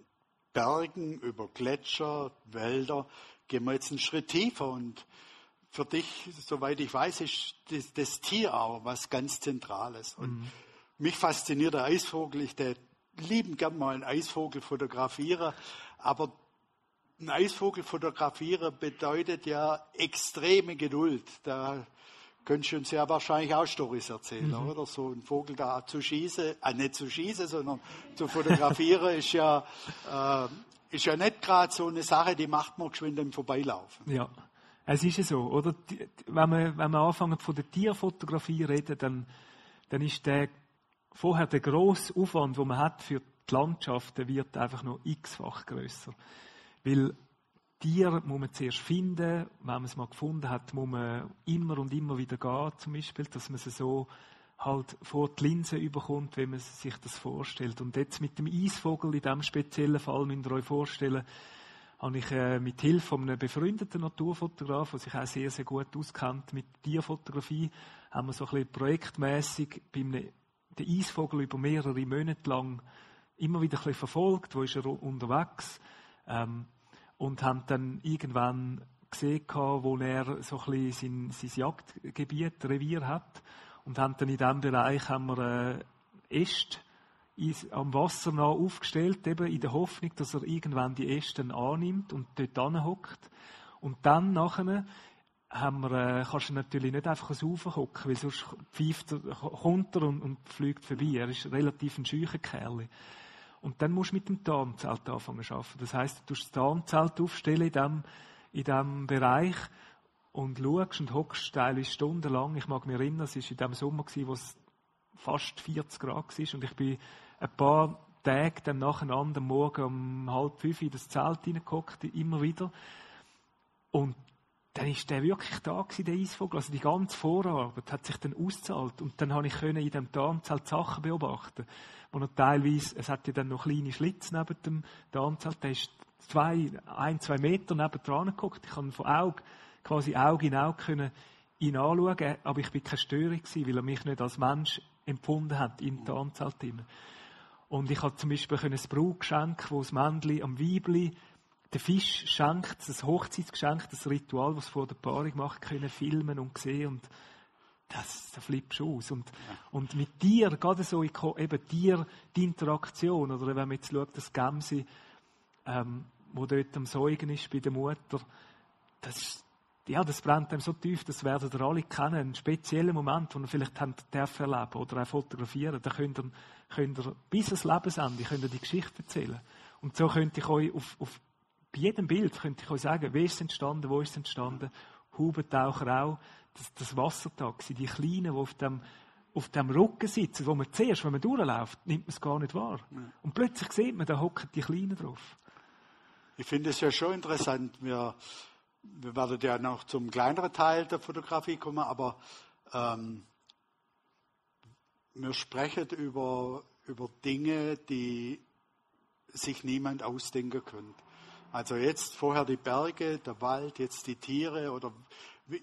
Bergen über Gletscher, Wälder, gehen wir jetzt einen Schritt tiefer und für dich, soweit ich weiß, ist das, das Tier auch was ganz Zentrales. Und mhm. mich fasziniert der Eisvogel. Ich der lieben gern mal einen Eisvogel fotografieren, aber ein Eisvogel fotografieren bedeutet ja extreme Geduld. Da könntest du uns ja wahrscheinlich auch Storys erzählen, mhm. oder? So ein Vogel da zu schießen, äh, nicht zu schießen, sondern zu fotografieren ist ja, äh, ist ja nicht gerade so eine Sache, die macht man geschwind im Vorbeilaufen. Ja. Es ist ja so, oder? Wenn wir, wenn wir anfangen von der Tierfotografie reden, dann, dann ist der, vorher der grosse Aufwand, den man hat für die Landschaft, der wird einfach noch x-fach grösser. Weil Tiere muss man zuerst finden. Wenn man es mal gefunden hat, muss man immer und immer wieder gehen, zum Beispiel, dass man sie so halt vor die Linse überkommt, wenn man sich das vorstellt. Und jetzt mit dem Eisvogel in diesem speziellen Fall müsst ihr euch vorstellen, habe ich äh, mit Hilfe von einem befreundeten Naturfotograf, der sich auch sehr, sehr gut auskennt mit Tierfotografie, haben wir so ein bisschen projektmässig einem, den Eisvogel über mehrere Monate lang immer wieder ein bisschen verfolgt, wo ist er unterwegs, ähm, und haben dann irgendwann gesehen, wo er so ein bisschen sein, sein Jagdgebiet, Revier hat, und haben dann in diesem Bereich haben wir äh, Äste am Wasser nah aufgestellt, eben in der Hoffnung, dass er irgendwann die Äste annimmt und dort anhockt. Und dann nachher haben wir, äh, kannst du natürlich nicht einfach raufhocken, weil sonst pfeift er, kommt er und, und fliegt vorbei. Er ist relativ ein scheucher Kerl. Und dann musst du mit dem Tarnzelt anfangen zu arbeiten. Das heisst, du musst das Tarnzelt aufstellen in diesem, in diesem Bereich und schaust und hockst teilweise stundenlang. Ich mag mich erinnern, es war in dem Sommer, wo es fast 40 Grad war und ich bin ein paar Tage dann nacheinander Morgen um halb fünf in das Zelt hineingeguckt, immer wieder. Und dann ist der wirklich da gewesen, der Eisvogel. Also die ganze Vorarbeit hat sich dann ausgezahlt. Und dann habe ich in diesem Tarnzelt Sachen beobachten, wo noch teilweise, es hat ja dann noch kleine Schlitze neben dem Tarnzelt, der ist zwei, ein, zwei Meter neben dran geguckt. Ich kann von Auge, quasi Auge in Auge können ihn anschauen, aber ich bin keine Störung gewesen, weil er mich nicht als Mensch empfunden hat im Tarnzelt. Und ich habe zum Beispiel ein Brutgeschenk, wo das Männchen am Weibli den Fisch schenkt, das Hochzeitsgeschenk, das Ritual, das vor der Paarung macht, können filmen und sehen und das, da flippst du aus. Und, und mit dir, gerade so, eben dir, die Interaktion, oder wenn man jetzt schaut, das Gemse, ähm, wo dort am Säugen ist bei der Mutter, das, ja, das brennt einem so tief, das werden ihr alle kennen. Ein spezieller Moment, den ihr vielleicht habt erleben oder auch fotografieren. Da könnt ihr, könnt ihr bis ans Lebensende könnt ihr die Geschichte erzählen. Und so könnte ich euch auf, auf bei jedem Bild könnte ich euch sagen, wie ist es entstanden, wo ist es entstanden. Hubentaucher auch, das, das Wassertaxi, die Kleinen, die auf dem, auf dem Rücken sitzen, wo man zuerst, wenn man durchläuft, nimmt man es gar nicht wahr. Ja. Und plötzlich sieht man, da hocken die Kleinen drauf. Ich finde es ja schon interessant. Wir, wir werden ja noch zum kleineren Teil der Fotografie kommen, aber ähm, wir sprechen über, über Dinge, die sich niemand ausdenken könnte. Also jetzt vorher die Berge, der Wald, jetzt die Tiere oder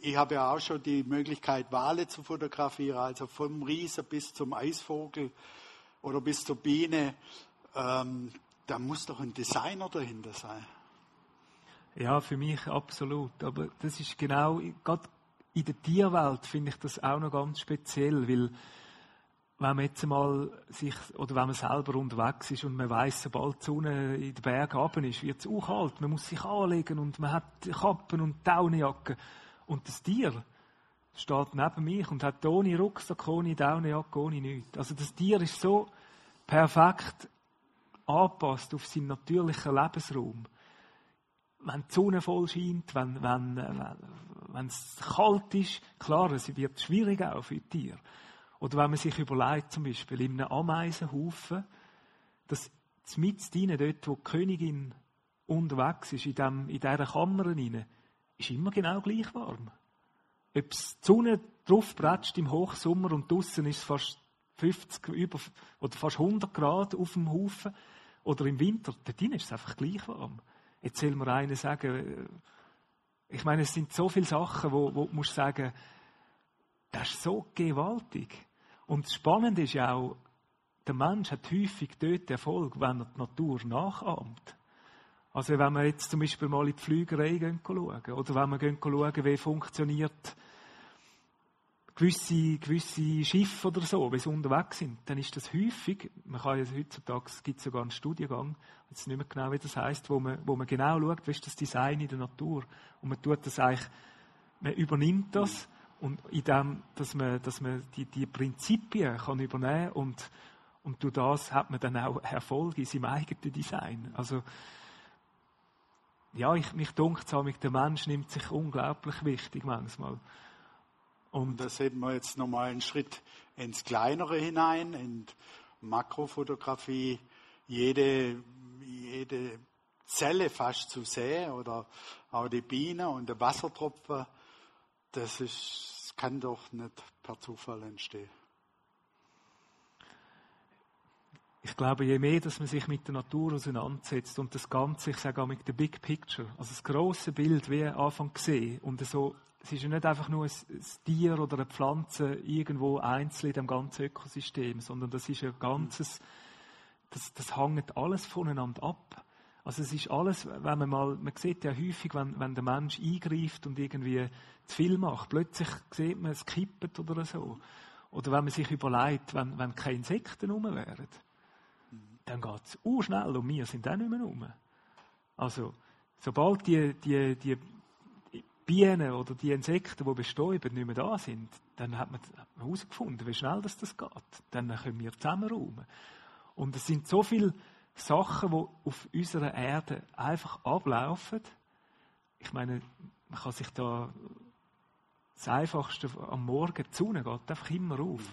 ich habe ja auch schon die Möglichkeit, Wale zu fotografieren, also vom Riese bis zum Eisvogel oder bis zur Biene. Ähm, da muss doch ein Designer dahinter sein. Ja, für mich absolut. Aber das ist genau, gerade in der Tierwelt finde ich das auch noch ganz speziell, weil wenn man jetzt mal sich, oder wenn man selber unterwegs ist und man weiß, sobald die Sonne in den Bergen runter ist, wird es auch kalt. Man muss sich anlegen und man hat Kappen und Daunenjacken. Und das Tier steht neben mich und hat ohne Rucksack, ohne Daunenjacke, ohne nichts. Also das Tier ist so perfekt angepasst auf seinen natürlichen Lebensraum. Wenn die Sonne voll scheint, wenn, wenn, wenn, wenn es kalt ist, klar, es wird schwierig auch für Tiere. Oder wenn man sich überlegt, zum Beispiel in einem Ameisenhaufen, dass mit drinnen, dort, wo die Königin unterwegs ist, in, dem, in dieser Kammer rein, ist immer genau gleich warm. Ob die Sonne drauf bretscht im Hochsommer und draußen ist es fast 50 über, oder fast 100 Grad auf dem Haufen, oder im Winter, dort drinnen ist es einfach gleich warm. Jetzt soll mir einer sagen, äh, ich meine, es sind so viele Sachen, wo, wo du musst sagen, das ist so gewaltig. Und das Spannende ist ja auch, der Mensch hat häufig dort Erfolg, wenn er die Natur nachahmt. Also wenn wir jetzt zum Beispiel mal in die Flügerei schauen, oder wenn wir schauen, wie funktioniert gewisse, gewisse Schiffe oder so, wie sie unterwegs sind, dann ist das häufig, man kann ja heutzutage, es gibt sogar einen Studiengang, weiß nicht mehr genau, wie das heißt, wo man, wo man genau schaut, wie ist das Design in der Natur. Und man tut das eigentlich, man übernimmt das und in dem, dass man, dass man die, die Prinzipien kann übernehmen und, und durch das hat man dann auch Erfolg in seinem eigenen Design. Also, ja, ich, mich dunkelt es der Mensch nimmt sich unglaublich wichtig manchmal. Und da sehen wir jetzt nochmal einen Schritt ins Kleinere hinein, in Makrofotografie, jede, jede Zelle fast zu sehen oder auch die Biene und der Wassertropfen, das ist kann doch nicht per Zufall entstehen. ich glaube, je mehr, dass man sich mit der Natur auseinandersetzt und das Ganze, ich sage auch mit der Big Picture, also das große Bild, wie Anfang gesehen und so, es ist ja nicht einfach nur ein, ein Tier oder eine Pflanze irgendwo einzeln in dem ganzen Ökosystem, sondern das ist ein ganzes, das, das hängt alles voneinander ab. Also es ist alles, wenn man mal, man sieht ja häufig, wenn, wenn der Mensch eingreift und irgendwie zu viel macht, plötzlich sieht man, es kippt oder so. Oder wenn man sich überlegt, wenn, wenn keine Insekten rum wären, dann geht es schnell und wir sind auch nicht mehr rum. Also, sobald die, die, die Bienen oder die Insekten, die bestäuben, nicht mehr da sind, dann hat man herausgefunden, wie schnell das, geht. Dann können wir zusammen rum. Und es sind so viele Sachen, die auf unserer Erde einfach ablaufen. Ich meine, man kann sich da das Einfachste am Morgen, die Sonne geht einfach immer auf.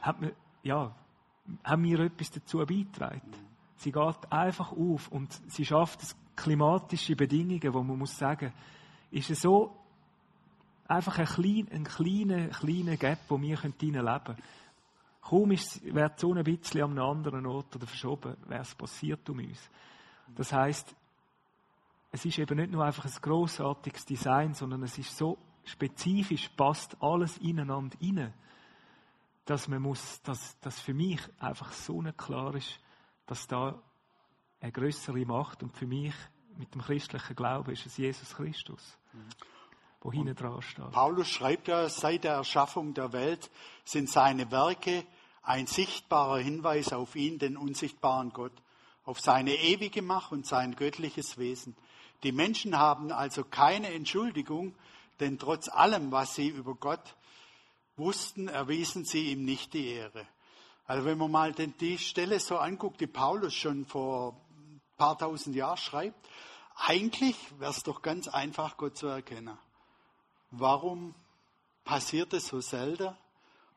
Hat man, ja, haben wir etwas dazu beigetragen? Sie geht einfach auf und sie schafft klimatische Bedingungen, wo man muss sagen, ist es so einfach ein, klein, ein kleiner, kleiner Gap, wo wir leben können. Kaum wäre die Sonne ein bisschen an einem anderen Ort oder verschoben, wäre es passiert um uns. Das heißt, es ist eben nicht nur einfach ein großartiges Design, sondern es ist so spezifisch, passt alles ineinander rein, dass man muss, dass, dass für mich einfach so klar ist, dass da eine größere Macht und für mich mit dem christlichen Glauben ist es Jesus Christus, wo hinten dran steht. Paulus schreibt ja, seit der Erschaffung der Welt sind seine Werke ein sichtbarer Hinweis auf ihn, den unsichtbaren Gott, auf seine ewige Macht und sein göttliches Wesen. Die Menschen haben also keine Entschuldigung, denn trotz allem, was sie über Gott wussten, erwiesen sie ihm nicht die Ehre. Also wenn man mal die Stelle so anguckt, die Paulus schon vor ein paar tausend Jahren schreibt, eigentlich wäre es doch ganz einfach, Gott zu erkennen. Warum passiert es so selten?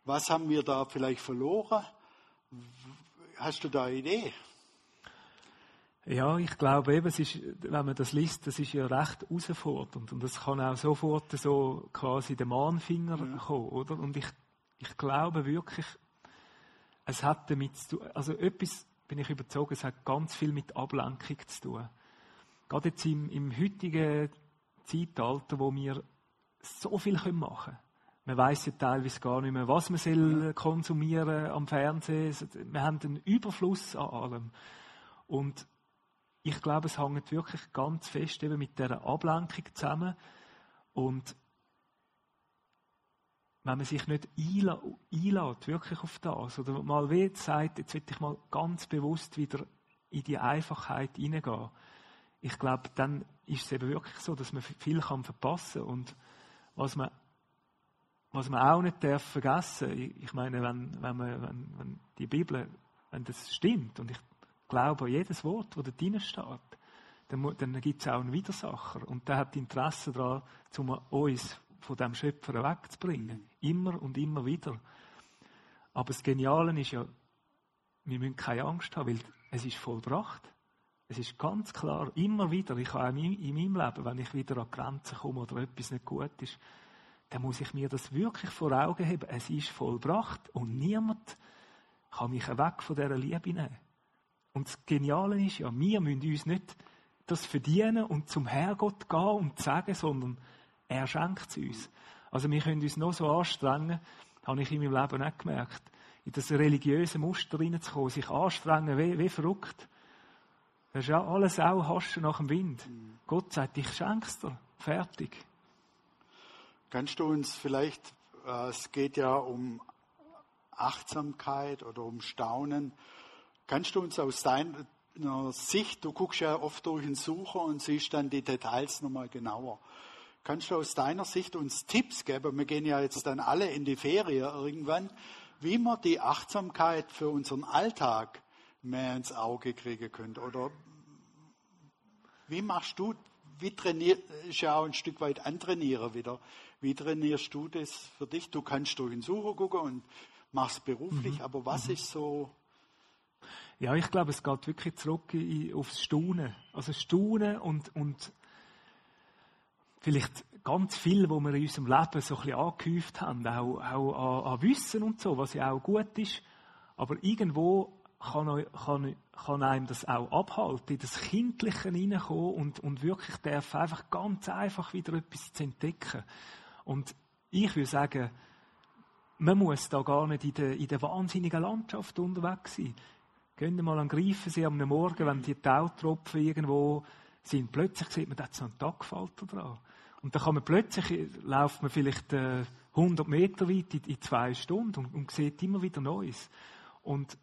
Was haben wir da vielleicht verloren? Hast du da eine Idee? Ja, ich glaube eben, es ist, wenn man das liest, das ist ja recht herausfordernd. Und das kann auch sofort so quasi den Mahnfinger ja. kommen, oder? Und ich, ich glaube wirklich, es hat damit zu tun, also etwas bin ich überzeugt, es hat ganz viel mit Ablenkung zu tun. Gerade jetzt im, im heutigen Zeitalter, wo wir so viel machen können. Man weiß ja teilweise gar nicht mehr, was man soll konsumieren am Fernsehen. Wir haben einen Überfluss an allem. Und ich glaube, es hängt wirklich ganz fest eben mit dieser Ablenkung zusammen. Und wenn man sich nicht einlädt, wirklich auf das, oder mal wie sagt, jetzt will ich mal ganz bewusst wieder in die Einfachheit hineingehen, ich glaube, dann ist es eben wirklich so, dass man viel kann verpassen kann. Und was man, was man auch nicht darf vergessen, ich meine, wenn, wenn, man, wenn, wenn die Bibel, wenn das stimmt, und ich glaube an jedes Wort, das da drin steht, dann, dann gibt es auch einen Widersacher. Und der hat Interesse daran, um uns von dem Schöpfer wegzubringen. Immer und immer wieder. Aber das Geniale ist ja, wir müssen keine Angst haben, weil es ist vollbracht. Es ist ganz klar, immer wieder, ich habe in meinem Leben, wenn ich wieder an Grenzen komme oder etwas nicht gut ist, dann muss ich mir das wirklich vor Augen haben. Es ist vollbracht und niemand kann mich weg von dieser Liebe nehmen. Und das Geniale ist ja, wir müssen uns nicht das verdienen und zum Herrgott gehen und sagen, sondern er schenkt es uns. Also wir können uns noch so anstrengen, habe ich in meinem Leben nicht gemerkt, in das religiöse Muster reinzukommen, sich anstrengen wie, wie verrückt. Das ist ja alles auch Haschen nach dem Wind. Mhm. Gott sagt, ich schenk's dir. Fertig. Kannst du uns vielleicht, äh, es geht ja um Achtsamkeit oder um Staunen, kannst du uns aus deiner Sicht, du guckst ja oft durch den Sucher und siehst dann die Details nochmal genauer. Kannst du aus deiner Sicht uns Tipps geben? Wir gehen ja jetzt dann alle in die Ferien irgendwann, wie man die Achtsamkeit für unseren Alltag mehr ins Auge kriegen könnte? Oder wie machst du, wie trainierst, ist ja auch ein Stück weit antrainieren wieder. Wie trainierst du das für dich? Du kannst durch den Sucher gucken und machst beruflich, mhm. aber was mhm. ist so? Ja, ich glaube, es geht wirklich zurück aufs Staunen. Also Staunen und, und vielleicht ganz viel, wo wir in unserem Leben so ein bisschen angehäuft haben, auch, auch an, an Wissen und so, was ja auch gut ist. Aber irgendwo kann, kann, kann einem das auch abhalten, in das Kindliche hineinkommen und, und wirklich darf einfach ganz einfach wieder etwas zu entdecken. Und ich würde sagen, man muss da gar nicht in der, in der wahnsinnigen Landschaft unterwegs sein. Gehen wir mal an Greifensee am Morgen, wenn die Tautropfen irgendwo sind. Plötzlich sieht man, da so einen Tagfalter dran. Und dann kann man plötzlich, läuft man vielleicht äh, 100 Meter weit in, in zwei Stunden und, und, sieht immer wieder Neues. Und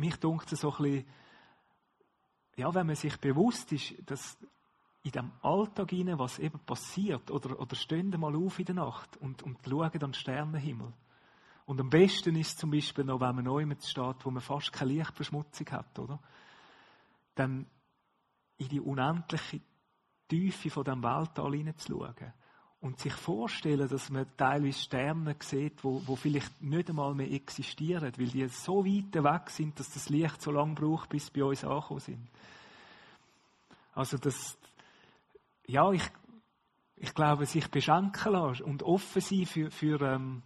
mich dunkt es so ein bisschen, ja, wenn man sich bewusst ist, dass in dem Alltag hinein, was eben passiert, oder, oder stehen mal auf in der Nacht und, und schauen an den Sternenhimmel. Und am besten ist zum Beispiel noch, wenn man neu mit steht, wo man fast keine Lichtverschmutzung hat, oder? Dann in die unendliche Tiefe von dem Weltall hineinzuschauen. Und sich vorstellen, dass man teilweise Sterne sieht, wo, wo vielleicht nicht einmal mehr existieren, weil die so weit weg sind, dass das Licht so lange braucht, bis sie bei uns angekommen sind. Also das, ja, ich, ich glaube, sich beschenken lassen und offen sein für, für, ähm,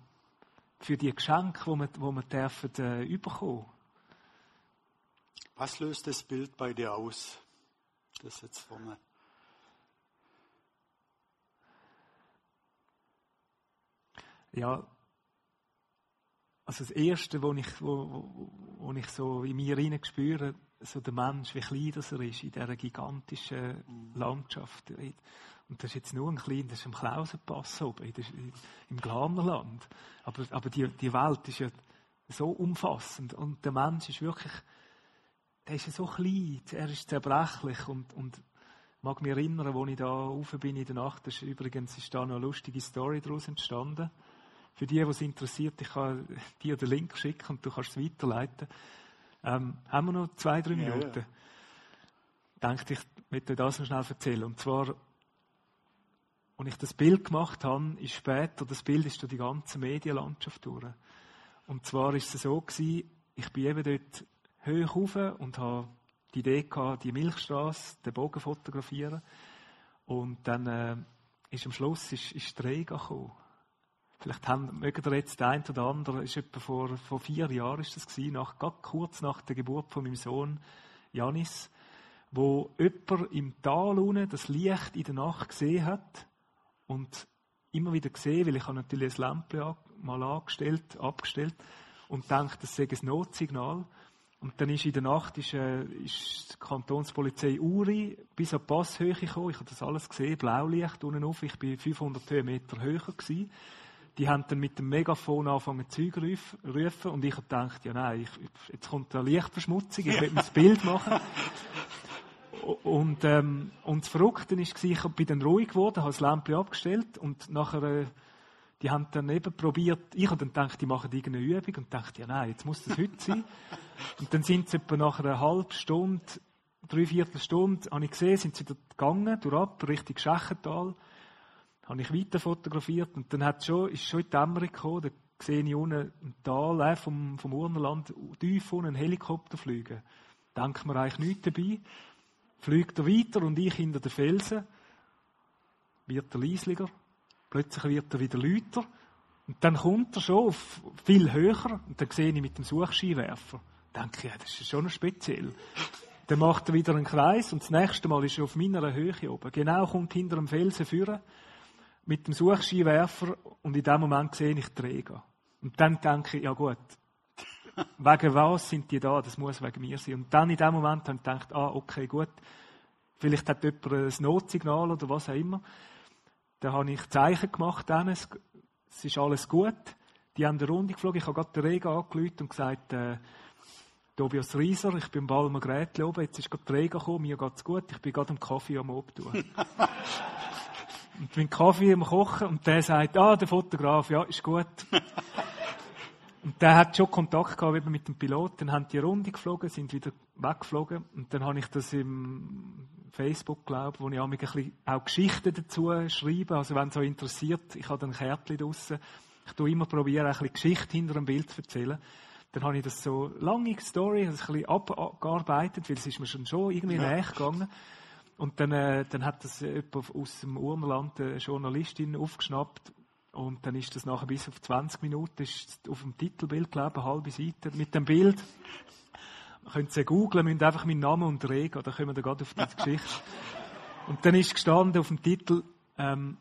für die Geschenke, die wir, die wir dürfen, äh, bekommen. Was löst das Bild bei dir aus? Das jetzt vorne. Ja, also das Erste, was ich, wo, wo, wo ich so in mir hinein spüre, so der Mensch, wie klein das er ist in dieser gigantischen mhm. Landschaft. Und das ist jetzt nur ein kleiner, das ist im Klausenpass oben, im Glanerland. Aber, aber die, die Welt ist ja so umfassend und der Mensch ist wirklich, der ist ja so klein, er ist zerbrechlich und, und mag mich erinnern, als ich da rauf bin in der Nacht, ist übrigens ist da noch eine lustige Story daraus entstanden. Für die, die es interessiert, ich kann dir den Link schicken und du kannst es weiterleiten. Ähm, haben wir noch zwei, drei Minuten? Ja, ja. Denke ich, möchte dir das noch schnell erzählen. Und zwar, als ich das Bild gemacht habe, ist später, das Bild ist durch die ganze Medienlandschaft durch. Und zwar ist es so gewesen, ich bin eben dort hoch rauf und habe die Idee gehabt, die Milchstraße, den Bogen fotografieren. Und dann äh, ist am Schluss ist, ist der Regen gekommen. Vielleicht haben, mögen ihr jetzt der ein oder andere, ist etwa vor, vor vier Jahren ist das gewesen, nach, kurz nach der Geburt von meinem Sohn Janis, wo jemand im Tal unten das Licht in der Nacht gesehen hat und immer wieder gesehen, weil ich habe natürlich das Lämpchen mal angestellt, abgestellt und denkt, das sei ein Notsignal. Und dann ist in der Nacht ist, äh, ist die Kantonspolizei Uri bis die Passhöhe gekommen. Ich habe das alles gesehen, Blaulicht unten auf. Ich bin 500 Meter höher gewesen die haben dann mit dem Megafon angefangen Zeug rufen und ich habe gedacht, ja nein, ich, jetzt kommt eine Lichtverschmutzung, ich will mir das Bild machen. Und, ähm, und das Verrückte war, ich bin dann ruhig geworden, habe das Lämpchen abgestellt und nachher, äh, die haben dann eben probiert, ich habe dann gedacht, die machen irgendeine Übung und dachte, ja nein, jetzt muss das heute sein. und dann sind sie etwa nach einer halben Stunde, dreiviertel Stunde, habe ich gesehen, sind sie dort gegangen, durch ab, Richtung Schächental habe ich weiter fotografiert und dann hat schon, ist schon in die Dämmerung gekommen, da sehe ich unten im Tal äh, vom, vom Urnerland tief unten einen Helikopter fliegen. Denkt mir eigentlich nichts dabei. Fliegt er weiter und ich hinter den Felsen. Wird er leisliger. Plötzlich wird er wieder lauter. Und dann kommt er schon auf viel höher und dann sehe ich mit dem Suchskiwerfer. Denke ich, ja, das ist schon speziell. Dann macht er wieder einen Kreis und das nächste Mal ist er auf meiner Höhe oben. Genau kommt hinter dem Felsen führen mit dem Suchskiwerfer und in dem Moment sehe ich Träger. Und dann denke ich, ja gut, wegen was sind die da? Das muss wegen mir sein. Und dann in dem Moment habe ich gedacht, ah, okay, gut, vielleicht hat jemand ein Notsignal oder was auch immer. Da habe ich Zeichen gemacht, dann, es, es ist alles gut. Die haben eine Runde geflogen, ich habe gerade den Regen angelüht und gesagt, äh, Tobias Rieser, ich bin Balmer Grätli oben, jetzt ist gerade der Regen gekommen, mir geht's gut, ich bin gerade am Kaffee am Obtun. und bin Kaffee am Kochen und der sagt, ah, der Fotograf, ja, ist gut. und der hat schon Kontakt gehabt mit dem Piloten, dann haben die Runde geflogen, sind wieder weggeflogen und dann habe ich das im Facebook, glaube wo ich auch ein bisschen auch Geschichten dazu schreibe, also wenn es euch interessiert, ich habe dann ein Kärtchen draussen, ich tue immer probieren, ein bisschen Geschichte hinter einem Bild zu erzählen. Dann habe ich das so lange Story, also ein bisschen abgearbeitet, weil es ist mir schon, schon irgendwie ja. näher gegangen. Und dann, äh, dann hat das jemand aus dem Urnerland, eine Journalistin, aufgeschnappt. Und dann ist das nachher bis auf 20 Minuten ist auf dem Titelbild, glaube ich, eine halbe Seite mit dem Bild. könnt sie googlen, müsst einfach meinen Namen und Rega, da kommen wir gerade auf diese Geschichte. Und dann ist gestanden auf dem Titel, ähm,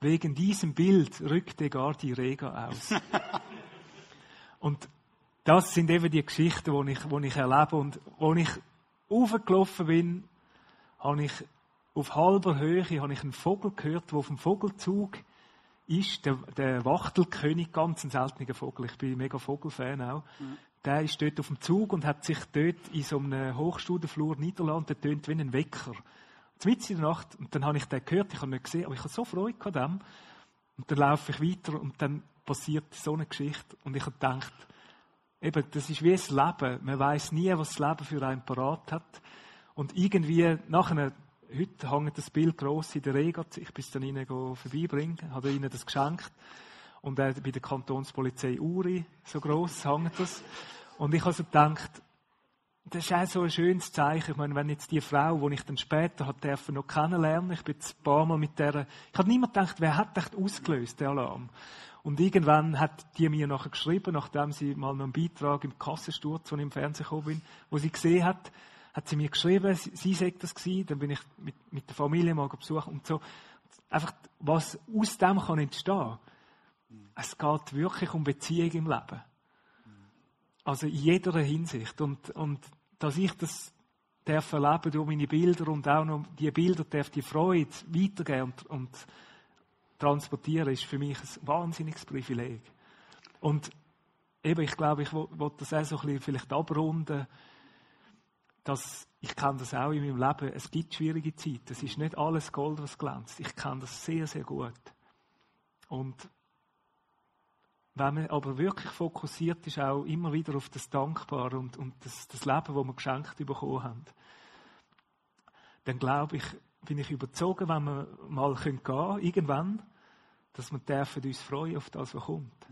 wegen diesem Bild rückte gar die Rega aus. und das sind eben die Geschichten, die ich, die ich erlebe. Und wo ich aufgelaufen bin, habe ich auf halber Höhe habe ich einen Vogel gehört, der auf dem Vogelzug ist, der, der Wachtelkönig, ganz ein seltener Vogel. Ich bin mega Vogelfan auch. Mhm. Der ist dort auf dem Zug und hat sich dort in so einem Hochstudenflur niedergelassen. Der tönt wie ein Wecker. Mitten in der Nacht. Und dann habe ich den gehört, ich habe nicht gesehen, aber ich habe so Freude an dem. Und dann laufe ich weiter und dann passiert so eine Geschichte. Und ich habe gedacht, eben, das ist wie das Leben. Man weiß nie, was das Leben für einen parat hat. Und irgendwie, nachher, heute hängt das Bild gross in der Regat. Ich bin dann ihnen vorbeibringen, habe ihnen das geschenkt. Und äh, bei der Kantonspolizei Uri, so gross hängt das. Und ich habe so gedacht, das ist auch so ein schönes Zeichen. Ich meine, wenn jetzt die Frau, die ich dann später hat dürfen, noch kennenlernen, ich bin jetzt ein paar Mal mit der, ich habe niemand gedacht, wer hat echt ausgelöst, den Alarm? Und irgendwann hat die mir nachher geschrieben, nachdem sie mal noch einen Beitrag im Kassensturz, ich im Fernsehen gekommen bin, wo sie gesehen hat, hat sie mir geschrieben, sie, sie sagt das gewesen, dann bin ich mit, mit der Familie mal besuchen und so. Einfach, was aus dem kann entstehen. Es geht wirklich um Beziehung im Leben. Also in jeder Hinsicht. Und, und dass ich das darf erleben durch meine Bilder und auch noch die Bilder darf die Freude weitergeben und, und transportieren, ist für mich ein wahnsinniges Privileg. Und eben, ich glaube, ich wollte das auch so ein bisschen vielleicht abrunden, dass ich kann das auch in meinem Leben, es gibt schwierige Zeiten, es ist nicht alles Gold, was glänzt. Ich kann das sehr, sehr gut. Und wenn man aber wirklich fokussiert ist, auch immer wieder auf das Dankbare und, und das, das Leben, das wir geschenkt bekommen haben, dann glaube ich, bin ich überzogen, wenn wir mal gehen können, irgendwann, dass wir dürfen uns freuen auf das, was kommt.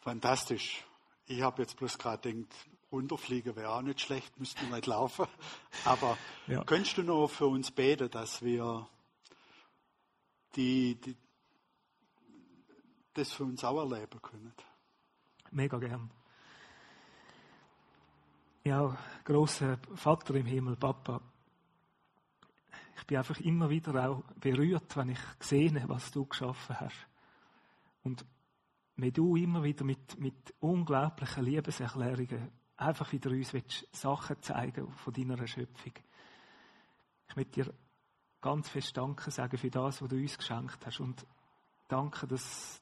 Fantastisch. Ich habe jetzt bloß gerade gedacht, runterfliegen wäre auch nicht schlecht, müssten wir nicht laufen. Aber ja. könntest du noch für uns beten, dass wir die, die, das für uns auch erleben können? Mega gern. Ja, großer Vater im Himmel, Papa, ich bin einfach immer wieder auch berührt, wenn ich sehe, was du geschaffen hast. Und wenn du immer wieder mit, mit unglaublichen Liebeserklärungen einfach wieder uns willst, Sachen zeigen von deiner Schöpfung. Ich möchte dir ganz fest Danke sagen für das, was du uns geschenkt hast. Und danke, dass,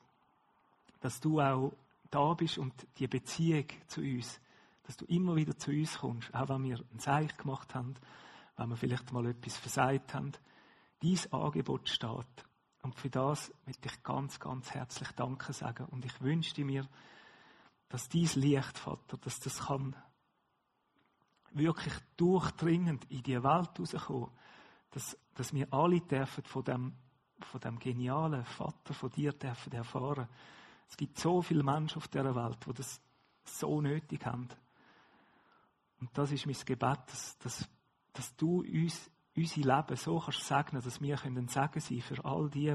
dass du auch da bist und die Beziehung zu uns, dass du immer wieder zu uns kommst, auch wenn wir ein Zeichen gemacht haben, wenn wir vielleicht mal etwas versagt haben. Dies Angebot steht. Und für das möchte ich ganz, ganz herzlich Danke sagen. Und ich wünschte mir, dass dies Licht, Vater, dass das kann wirklich durchdringend in die Welt rauskommen, dass, dass wir alle dürfen von dem, von dem genialen Vater von dir dürfen erfahren. Es gibt so viele Menschen auf dieser Welt, die das so nötig haben. Und das ist mein Gebet, dass, dass dass du uns, unser Leben so kannst segnen, dass wir können Segen sein für all die, die,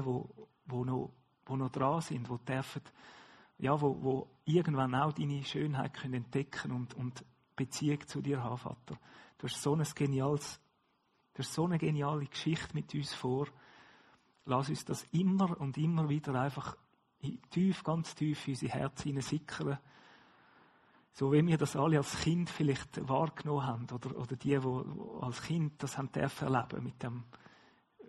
die, noch, die noch dran sind, die dürfen, ja, wo, wo irgendwann auch deine Schönheit können entdecken und, und Beziehung zu dir haben, Vater. Du hast so ein geniales, du hast so eine geniale Geschichte mit uns vor. Lass uns das immer und immer wieder einfach tief, ganz tief in unser Herz sickern so wie wir das alle als Kind vielleicht wahrgenommen haben oder, oder die, die als Kind das haben dürfen erleben mit dem,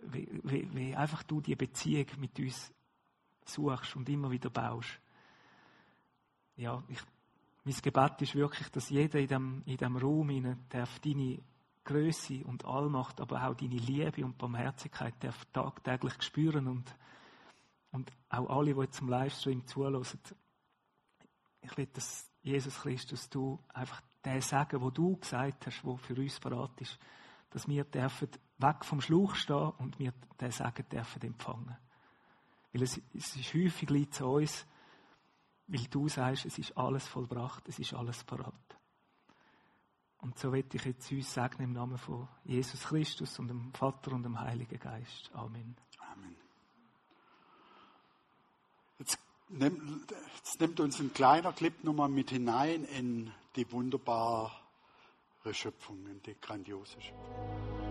wie, wie, wie einfach du die Beziehung mit uns suchst und immer wieder baust. Ja, ich, mein Gebet ist wirklich, dass jeder in dem, in dem Raum hinein darf deine Größe und Allmacht, aber auch deine Liebe und Barmherzigkeit darf tagtäglich spüren und, und auch alle, die jetzt im Livestream zuhören, ich will, dass Jesus Christus, du einfach den Sagen, wo du gesagt hast, wo für uns parat ist, dass wir dürfen weg vom Schluch stehen und wir den Sagen dürfen empfangen. Weil es, es ist häufig liegt zu uns, weil du sagst, es ist alles vollbracht, es ist alles parat. Und so werde ich jetzt uns sagen im Namen von Jesus Christus und dem Vater und dem Heiligen Geist. Amen. Jetzt nimmt uns ein kleiner Clip nochmal mit hinein in die wunderbare Schöpfung, in die grandiose Schöpfung.